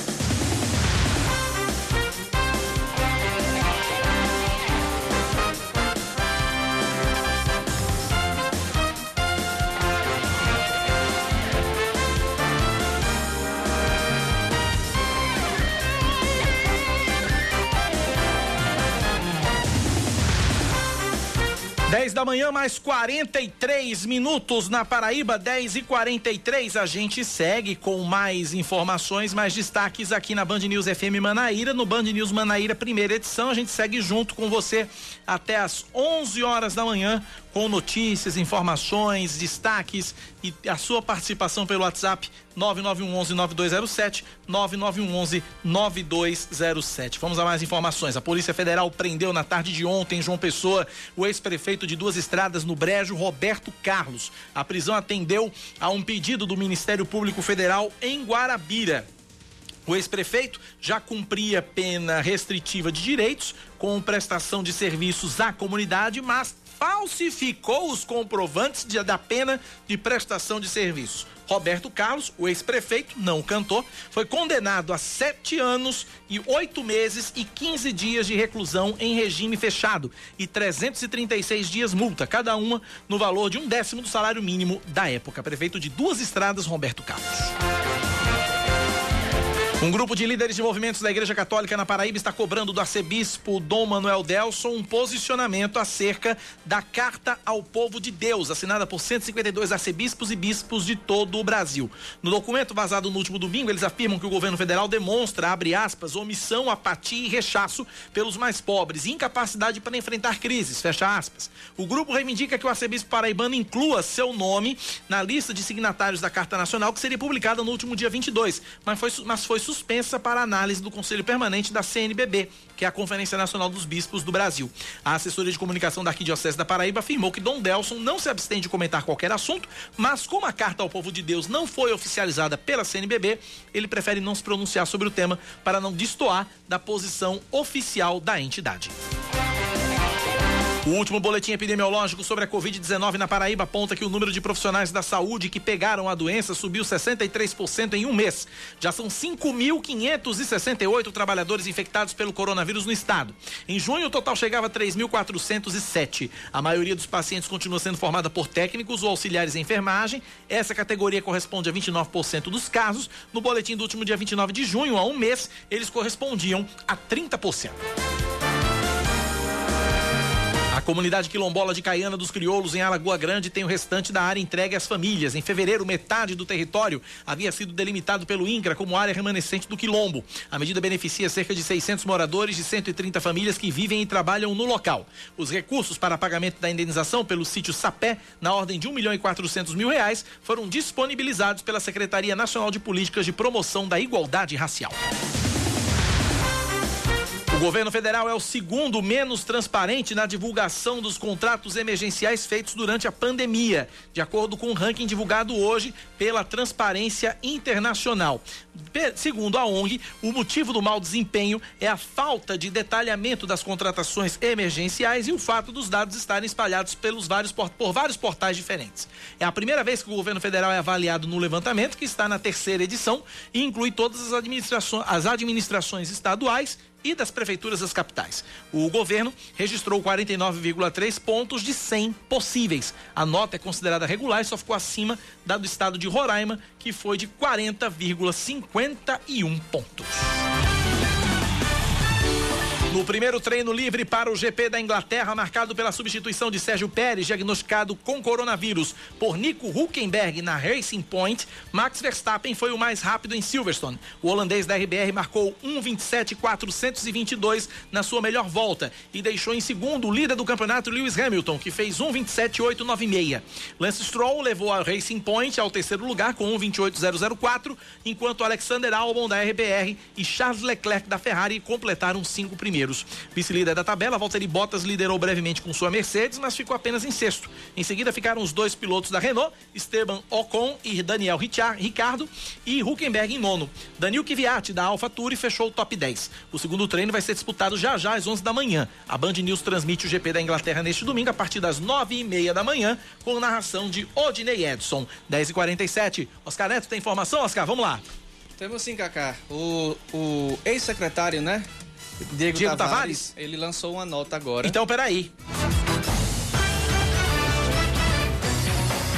10 da manhã, mais 43 minutos na Paraíba, 10 e 43 A gente segue com mais informações, mais destaques aqui na Band News FM Manaíra. No Band News Manaíra, primeira edição. A gente segue junto com você até as 11 horas da manhã com notícias, informações, destaques e a sua participação pelo WhatsApp 9911-9207, 9911-9207. Vamos a mais informações. A Polícia Federal prendeu na tarde de ontem em João Pessoa o ex-prefeito de duas estradas no Brejo, Roberto Carlos. A prisão atendeu a um pedido do Ministério Público Federal em Guarabira. O ex-prefeito já cumpria pena restritiva de direitos com prestação de serviços à comunidade, mas falsificou os comprovantes de, da pena de prestação de serviço. Roberto Carlos, o ex-prefeito, não cantor, foi condenado a sete anos e oito meses e 15 dias de reclusão em regime fechado e 336 dias multa, cada uma no valor de um décimo do salário mínimo da época. Prefeito de Duas Estradas, Roberto Carlos. Um grupo de líderes de movimentos da Igreja Católica na Paraíba está cobrando do arcebispo Dom Manuel Delson um posicionamento acerca da Carta ao Povo de Deus, assinada por 152 arcebispos e bispos de todo o Brasil. No documento vazado no último domingo, eles afirmam que o governo federal demonstra, abre aspas, omissão, apatia e rechaço pelos mais pobres e incapacidade para enfrentar crises, fecha aspas. O grupo reivindica que o arcebispo paraibano inclua seu nome na lista de signatários da Carta Nacional, que seria publicada no último dia 22, mas foi, mas foi suspensa para análise do Conselho Permanente da CNBB, que é a Conferência Nacional dos Bispos do Brasil. A assessoria de comunicação da Arquidiocese da Paraíba afirmou que Dom Delson não se abstém de comentar qualquer assunto, mas como a carta ao povo de Deus não foi oficializada pela CNBB, ele prefere não se pronunciar sobre o tema para não destoar da posição oficial da entidade. O último boletim epidemiológico sobre a Covid-19 na Paraíba aponta que o número de profissionais da saúde que pegaram a doença subiu 63% em um mês. Já são 5.568 trabalhadores infectados pelo coronavírus no estado. Em junho, o total chegava a 3.407. A maioria dos pacientes continua sendo formada por técnicos ou auxiliares em enfermagem. Essa categoria corresponde a 29% dos casos. No boletim do último dia 29 de junho, há um mês, eles correspondiam a 30%. A comunidade quilombola de Caiana dos Crioulos, em Alagoa Grande, tem o restante da área entregue às famílias. Em fevereiro, metade do território havia sido delimitado pelo INCRA como área remanescente do quilombo. A medida beneficia cerca de 600 moradores de 130 famílias que vivem e trabalham no local. Os recursos para pagamento da indenização pelo sítio Sapé, na ordem de 1 milhão e 400 mil reais, foram disponibilizados pela Secretaria Nacional de Políticas de Promoção da Igualdade Racial. O governo federal é o segundo menos transparente na divulgação dos contratos emergenciais feitos durante a pandemia, de acordo com o um ranking divulgado hoje pela Transparência Internacional. Segundo a ONG, o motivo do mau desempenho é a falta de detalhamento das contratações emergenciais e o fato dos dados estarem espalhados pelos vários, por vários portais diferentes. É a primeira vez que o governo federal é avaliado no levantamento, que está na terceira edição e inclui todas as administrações, as administrações estaduais e das prefeituras das capitais. O governo registrou 49,3 pontos de 100 possíveis. A nota é considerada regular e só ficou acima da do estado de Roraima, que foi de 40,51 pontos. No primeiro treino livre para o GP da Inglaterra, marcado pela substituição de Sérgio Pérez, diagnosticado com coronavírus por Nico Huckenberg na Racing Point, Max Verstappen foi o mais rápido em Silverstone. O holandês da RBR marcou 1:27.422 na sua melhor volta e deixou em segundo o líder do campeonato Lewis Hamilton, que fez 1:27.896. Lance Stroll levou a Racing Point ao terceiro lugar com 1:28.004, enquanto Alexander Albon da RBR e Charles Leclerc da Ferrari completaram cinco primeiros Vice-líder da tabela, Valtteri Bottas liderou brevemente com sua Mercedes, mas ficou apenas em sexto. Em seguida ficaram os dois pilotos da Renault, Esteban Ocon e Daniel Ricardo, e Huckenberg em nono. Daniel Kvyat da AlphaTauri fechou o top 10. O segundo treino vai ser disputado já já às 11 da manhã. A Band News transmite o GP da Inglaterra neste domingo a partir das 9 e meia da manhã, com narração de Odinei Edson. 10 e 47 Oscar Neto tem informação, Oscar? Vamos lá. Temos sim, Cacá. O, o ex-secretário, né? Diego, Diego Tavares, Tavares, ele lançou uma nota agora. Então, peraí.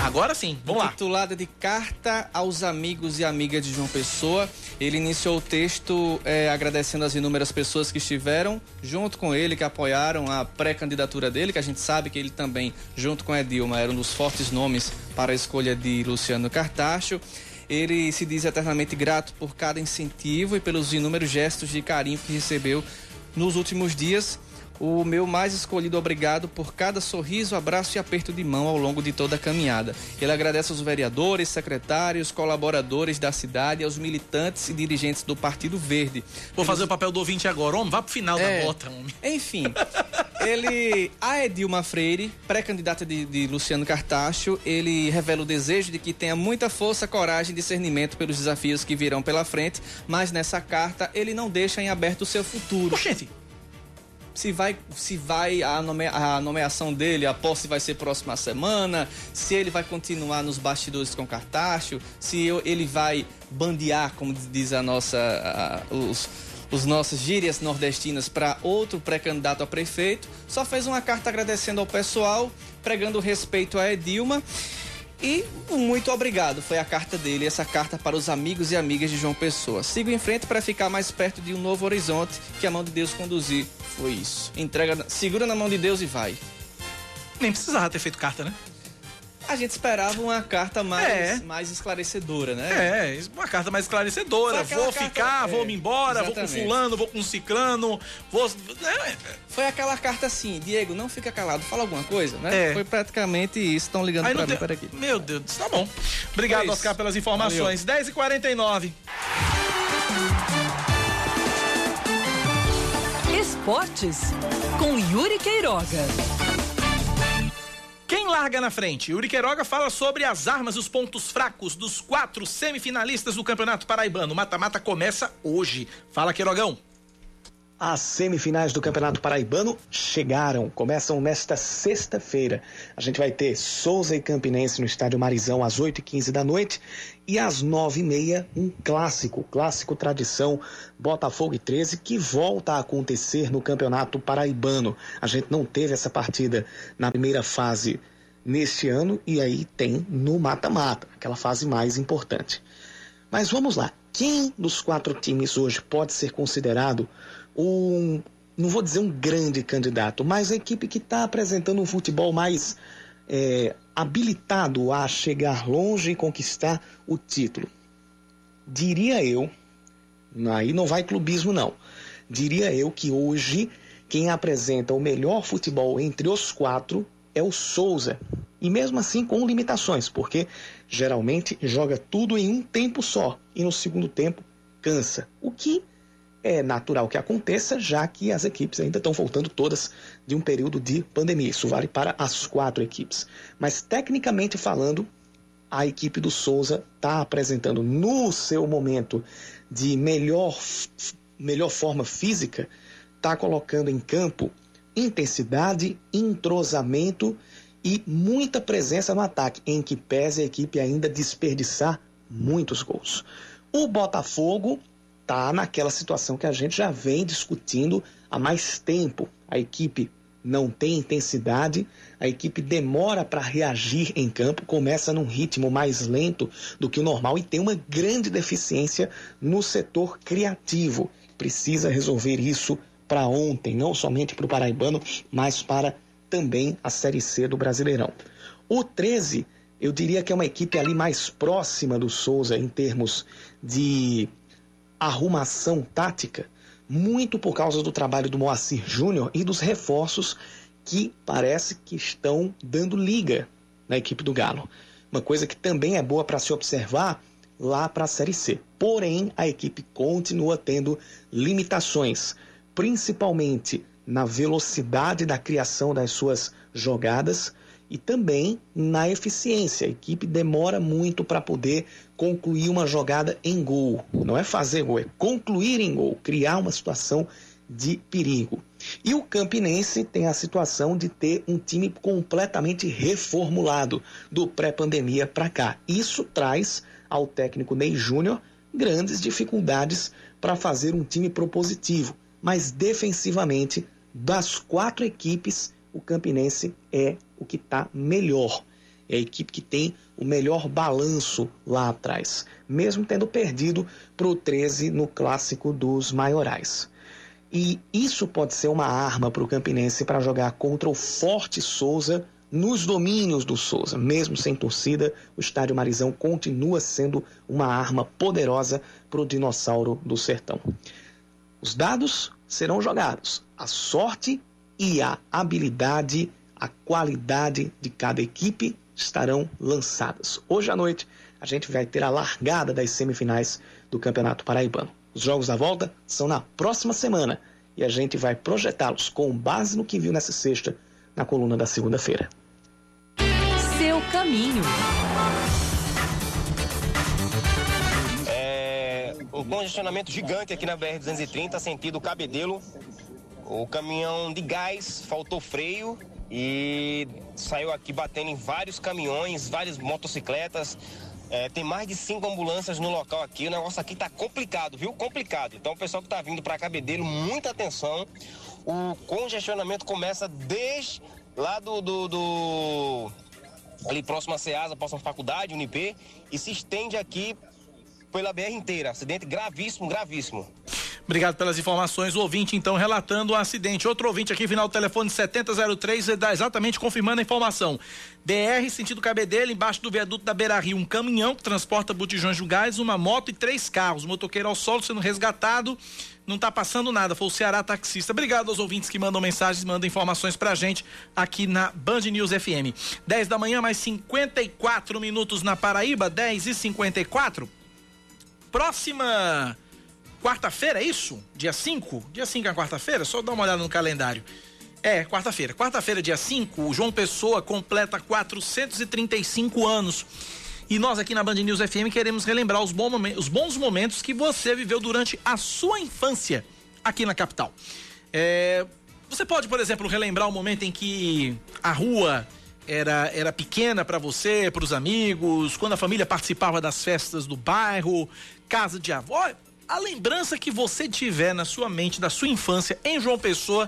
Agora sim, vamos lá. Titulada de Carta aos Amigos e Amigas de João Pessoa. Ele iniciou o texto é, agradecendo as inúmeras pessoas que estiveram junto com ele, que apoiaram a pré-candidatura dele, que a gente sabe que ele também, junto com a Edilma, era um dos fortes nomes para a escolha de Luciano Cartacho. Ele se diz eternamente grato por cada incentivo e pelos inúmeros gestos de carinho que recebeu nos últimos dias. O meu mais escolhido obrigado por cada sorriso, abraço e aperto de mão ao longo de toda a caminhada. Ele agradece aos vereadores, secretários, colaboradores da cidade, aos militantes e dirigentes do Partido Verde. Vou fazer o papel do ouvinte agora. Homem, vá pro final é, da bota, homem. Enfim, ele, a Edilma Freire, pré-candidata de, de, Luciano Cartacho, ele revela o desejo de que tenha muita força, coragem e discernimento pelos desafios que virão pela frente, mas nessa carta ele não deixa em aberto o seu futuro. Oxente! Se vai, se vai a, nome, a nomeação dele, a posse vai ser próxima semana, se ele vai continuar nos bastidores com Cartacho, se ele vai bandear, como diz a nossa, a, os, os nossos gírias nordestinas para outro pré-candidato a prefeito. Só fez uma carta agradecendo ao pessoal, pregando respeito a Edilma. E muito obrigado, foi a carta dele, essa carta para os amigos e amigas de João Pessoa. Sigo em frente para ficar mais perto de um novo horizonte que a mão de Deus conduzir. Foi isso. Entrega, segura na mão de Deus e vai. Nem precisava ter feito carta, né? A gente esperava uma carta mais, é. mais esclarecedora, né? É, uma carta mais esclarecedora. Vou carta... ficar, é, vou me embora, exatamente. vou com fulano, vou com ciclano, vou. É. Foi aquela carta assim, Diego, não fica calado, fala alguma coisa, né? É. Foi praticamente isso. Estão ligando Aí pra mim por aqui. Meu Deus, tá bom. Obrigado, Oscar, pelas informações. 10h49. Esportes com Yuri Queiroga. Quem larga na frente? Yuri Queiroga fala sobre as armas e os pontos fracos dos quatro semifinalistas do Campeonato Paraibano. Mata-mata começa hoje. Fala, Queirogão. As semifinais do Campeonato Paraibano chegaram, começam nesta sexta-feira. A gente vai ter Souza e Campinense no Estádio Marizão às 8h15 da noite e às 9h30 um clássico, clássico tradição Botafogo e 13, que volta a acontecer no Campeonato Paraibano. A gente não teve essa partida na primeira fase neste ano e aí tem no mata-mata, aquela fase mais importante. Mas vamos lá, quem dos quatro times hoje pode ser considerado um, não vou dizer um grande candidato, mas a equipe que está apresentando um futebol mais é, habilitado a chegar longe e conquistar o título? Diria eu, aí não vai clubismo não, diria eu que hoje quem apresenta o melhor futebol entre os quatro é o Souza. E mesmo assim com limitações, porque geralmente joga tudo em um tempo só e no segundo tempo cansa. O que é natural que aconteça, já que as equipes ainda estão voltando todas de um período de pandemia. Isso vale para as quatro equipes. Mas tecnicamente falando, a equipe do Souza está apresentando no seu momento de melhor, melhor forma física, está colocando em campo intensidade, entrosamento e muita presença no ataque, em que pese a equipe ainda desperdiçar muitos gols. O Botafogo está naquela situação que a gente já vem discutindo há mais tempo. A equipe não tem intensidade, a equipe demora para reagir em campo, começa num ritmo mais lento do que o normal e tem uma grande deficiência no setor criativo. Precisa resolver isso para ontem, não somente para o Paraibano, mas para também a Série C do Brasileirão. O 13, eu diria que é uma equipe ali mais próxima do Souza em termos de arrumação tática, muito por causa do trabalho do Moacir Júnior e dos reforços que parece que estão dando liga na equipe do Galo. Uma coisa que também é boa para se observar lá para a Série C. Porém, a equipe continua tendo limitações principalmente na velocidade da criação das suas jogadas e também na eficiência. A equipe demora muito para poder concluir uma jogada em gol. Não é fazer gol, é concluir em gol, criar uma situação de perigo. E o Campinense tem a situação de ter um time completamente reformulado do pré-pandemia para cá. Isso traz ao técnico Ney Júnior grandes dificuldades para fazer um time propositivo mas defensivamente, das quatro equipes, o Campinense é o que está melhor. É a equipe que tem o melhor balanço lá atrás, mesmo tendo perdido para o 13 no clássico dos maiorais. E isso pode ser uma arma para o Campinense para jogar contra o forte Souza nos domínios do Souza. Mesmo sem torcida, o Estádio Marizão continua sendo uma arma poderosa para o dinossauro do sertão. Os dados serão jogados. A sorte e a habilidade, a qualidade de cada equipe estarão lançadas. Hoje à noite, a gente vai ter a largada das semifinais do Campeonato Paraibano. Os jogos da volta são na próxima semana e a gente vai projetá-los com base no que viu nessa sexta na coluna da segunda-feira. Seu caminho. É, um congestionamento gigante aqui na BR-230, sentido Cabedelo. O caminhão de gás faltou freio e saiu aqui batendo em vários caminhões, várias motocicletas. É, tem mais de cinco ambulâncias no local aqui. O negócio aqui tá complicado, viu? Complicado. Então, o pessoal que tá vindo para Cabedelo, muita atenção. O congestionamento começa desde lá do, do, do ali próximo a Ceasa, próximo à faculdade, Unip, e se estende aqui pela BR inteira. Acidente gravíssimo, gravíssimo. Obrigado pelas informações. O ouvinte, então, relatando o um acidente. Outro ouvinte aqui, final do telefone 7003, dá exatamente confirmando a informação. BR, sentido Cabedelo, embaixo do viaduto da Beira Rio, um caminhão que transporta botijões de gás, uma moto e três carros. O motoqueiro ao solo sendo resgatado. Não está passando nada, foi o Ceará taxista. Obrigado aos ouvintes que mandam mensagens, mandam informações pra gente aqui na Band News FM. 10 da manhã, mais 54 minutos na Paraíba, 10 e 54. Próxima quarta-feira, é isso? Dia 5? Dia 5 é quarta-feira? Só dá uma olhada no calendário. É, quarta-feira. Quarta-feira, dia 5, o João Pessoa completa 435 anos. E nós aqui na Band News FM queremos relembrar os, bons momentos, que você viveu durante a sua infância aqui na capital. É, você pode, por exemplo, relembrar o momento em que a rua era, era pequena para você, para os amigos, quando a família participava das festas do bairro, casa de avó a lembrança que você tiver na sua mente da sua infância em João Pessoa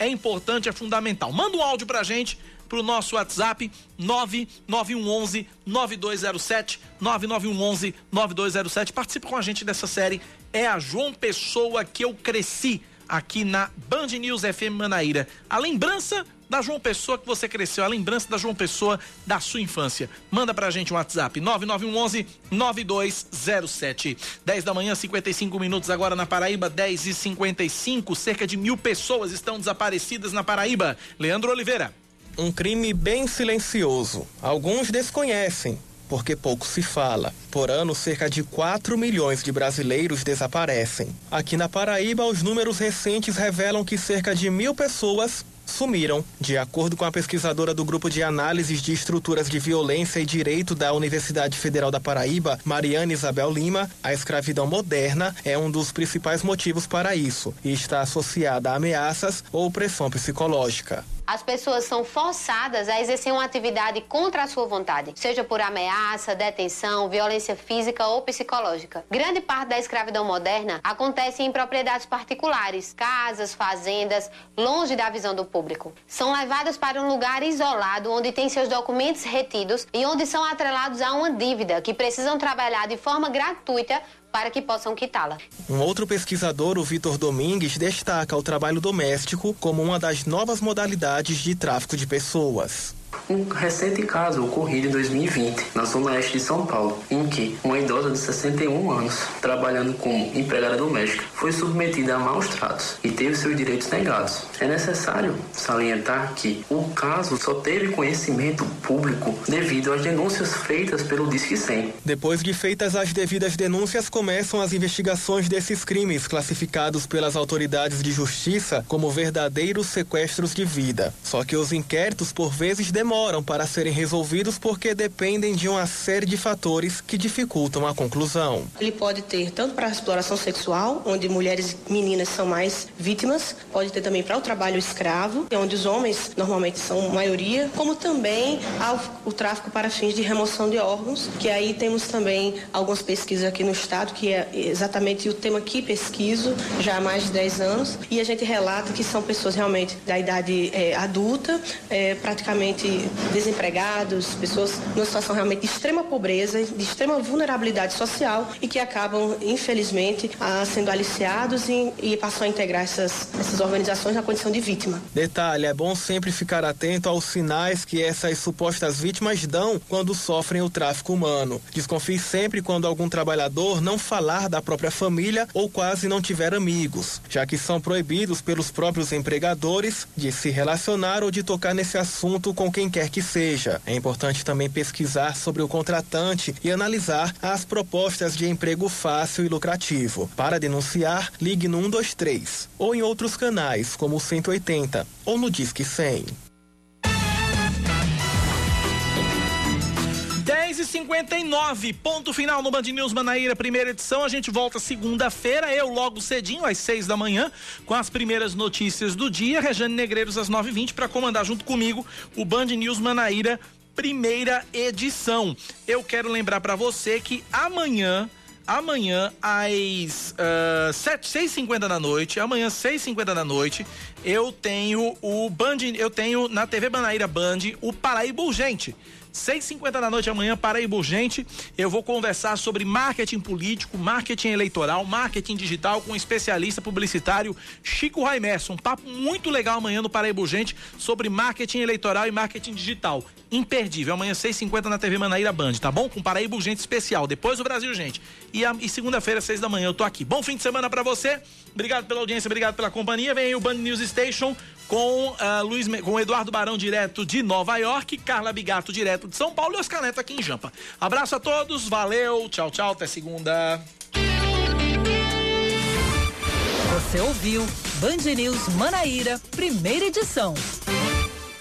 é importante, é fundamental. Manda um áudio pra gente pro nosso WhatsApp 99111 9207 99111 9207. Participe com a gente dessa série. É a João Pessoa que eu cresci aqui na Band News FM Manaíra. A lembrança da João Pessoa que você cresceu, a lembrança da João Pessoa da sua infância. Manda pra gente um WhatsApp 9911 9207. 10 da manhã, 55 minutos agora na Paraíba, 10 e 55 Cerca de mil pessoas estão desaparecidas na Paraíba. Leandro Oliveira. Um crime bem silencioso. Alguns desconhecem, porque pouco se fala. Por ano, cerca de 4 milhões de brasileiros desaparecem. Aqui na Paraíba, os números recentes revelam que cerca de mil pessoas sumiram. De acordo com a pesquisadora do Grupo de Análises de Estruturas de Violência e Direito da Universidade Federal da Paraíba, Mariana Isabel Lima, a escravidão moderna é um dos principais motivos para isso e está associada a ameaças ou pressão psicológica as pessoas são forçadas a exercer uma atividade contra a sua vontade, seja por ameaça, detenção, violência física ou psicológica. Grande parte da escravidão moderna acontece em propriedades particulares, casas, fazendas, longe da visão do público. São levadas para um lugar isolado onde têm seus documentos retidos e onde são atrelados a uma dívida que precisam trabalhar de forma gratuita para que possam quitá-la. Um outro pesquisador, o Vitor Domingues, destaca o trabalho doméstico como uma das novas modalidades de tráfico de pessoas um recente caso ocorrido em 2020, na zona oeste de São Paulo, em que uma idosa de 61 anos, trabalhando como empregada doméstica, foi submetida a maus tratos e teve seus direitos negados. É necessário salientar que o caso só teve conhecimento público devido às denúncias feitas pelo Disque 100. Depois de feitas as devidas denúncias, começam as investigações desses crimes classificados pelas autoridades de justiça como verdadeiros sequestros de vida. Só que os inquéritos por vezes demoram demoram para serem resolvidos porque dependem de uma série de fatores que dificultam a conclusão. Ele pode ter tanto para a exploração sexual, onde mulheres e meninas são mais vítimas, pode ter também para o trabalho escravo, onde os homens normalmente são maioria, como também ao, o tráfico para fins de remoção de órgãos, que aí temos também algumas pesquisas aqui no estado, que é exatamente o tema que pesquiso já há mais de 10 anos, e a gente relata que são pessoas realmente da idade é, adulta, é, praticamente desempregados, pessoas numa situação realmente de extrema pobreza, de extrema vulnerabilidade social e que acabam, infelizmente, sendo aliciados e, e passam a integrar essas, essas organizações na condição de vítima. Detalhe, é bom sempre ficar atento aos sinais que essas supostas vítimas dão quando sofrem o tráfico humano. Desconfie sempre quando algum trabalhador não falar da própria família ou quase não tiver amigos, já que são proibidos pelos próprios empregadores de se relacionar ou de tocar nesse assunto com quem quer que seja. É importante também pesquisar sobre o contratante e analisar as propostas de emprego fácil e lucrativo. Para denunciar, ligue no 123 ou em outros canais, como o 180 ou no Disque 100. 10 e 59 ponto final no Band News Manaíra, primeira edição. A gente volta segunda-feira, eu logo cedinho, às 6 da manhã, com as primeiras notícias do dia. Rejane Negreiros às 9h20 para comandar junto comigo o Band News Manaíra, primeira edição. Eu quero lembrar para você que amanhã amanhã às uh, 6h50 da noite, amanhã 6h50 da noite, eu tenho o Band, eu tenho na TV Manaíra Band o Paraíba Urgente. 6h50 da noite amanhã, Paraíba Urgente. Eu vou conversar sobre marketing político, marketing eleitoral, marketing digital com o especialista publicitário Chico Raimerson. Um papo muito legal amanhã no Paraíba Urgente sobre marketing eleitoral e marketing digital. Imperdível. Amanhã, 6h50 na TV Manaíra Band, tá bom? Com Paraíba Urgente especial. Depois do Brasil, gente. E, e segunda-feira, 6 da manhã, eu tô aqui. Bom fim de semana para você. Obrigado pela audiência, obrigado pela companhia. Vem aí o Band News Station com uh, Luiz, com Eduardo Barão direto de Nova York, Carla Bigato direto de São Paulo e Neto aqui em Jampa. Abraço a todos, valeu, tchau, tchau, até segunda. Você ouviu Band News Manaíra, primeira edição.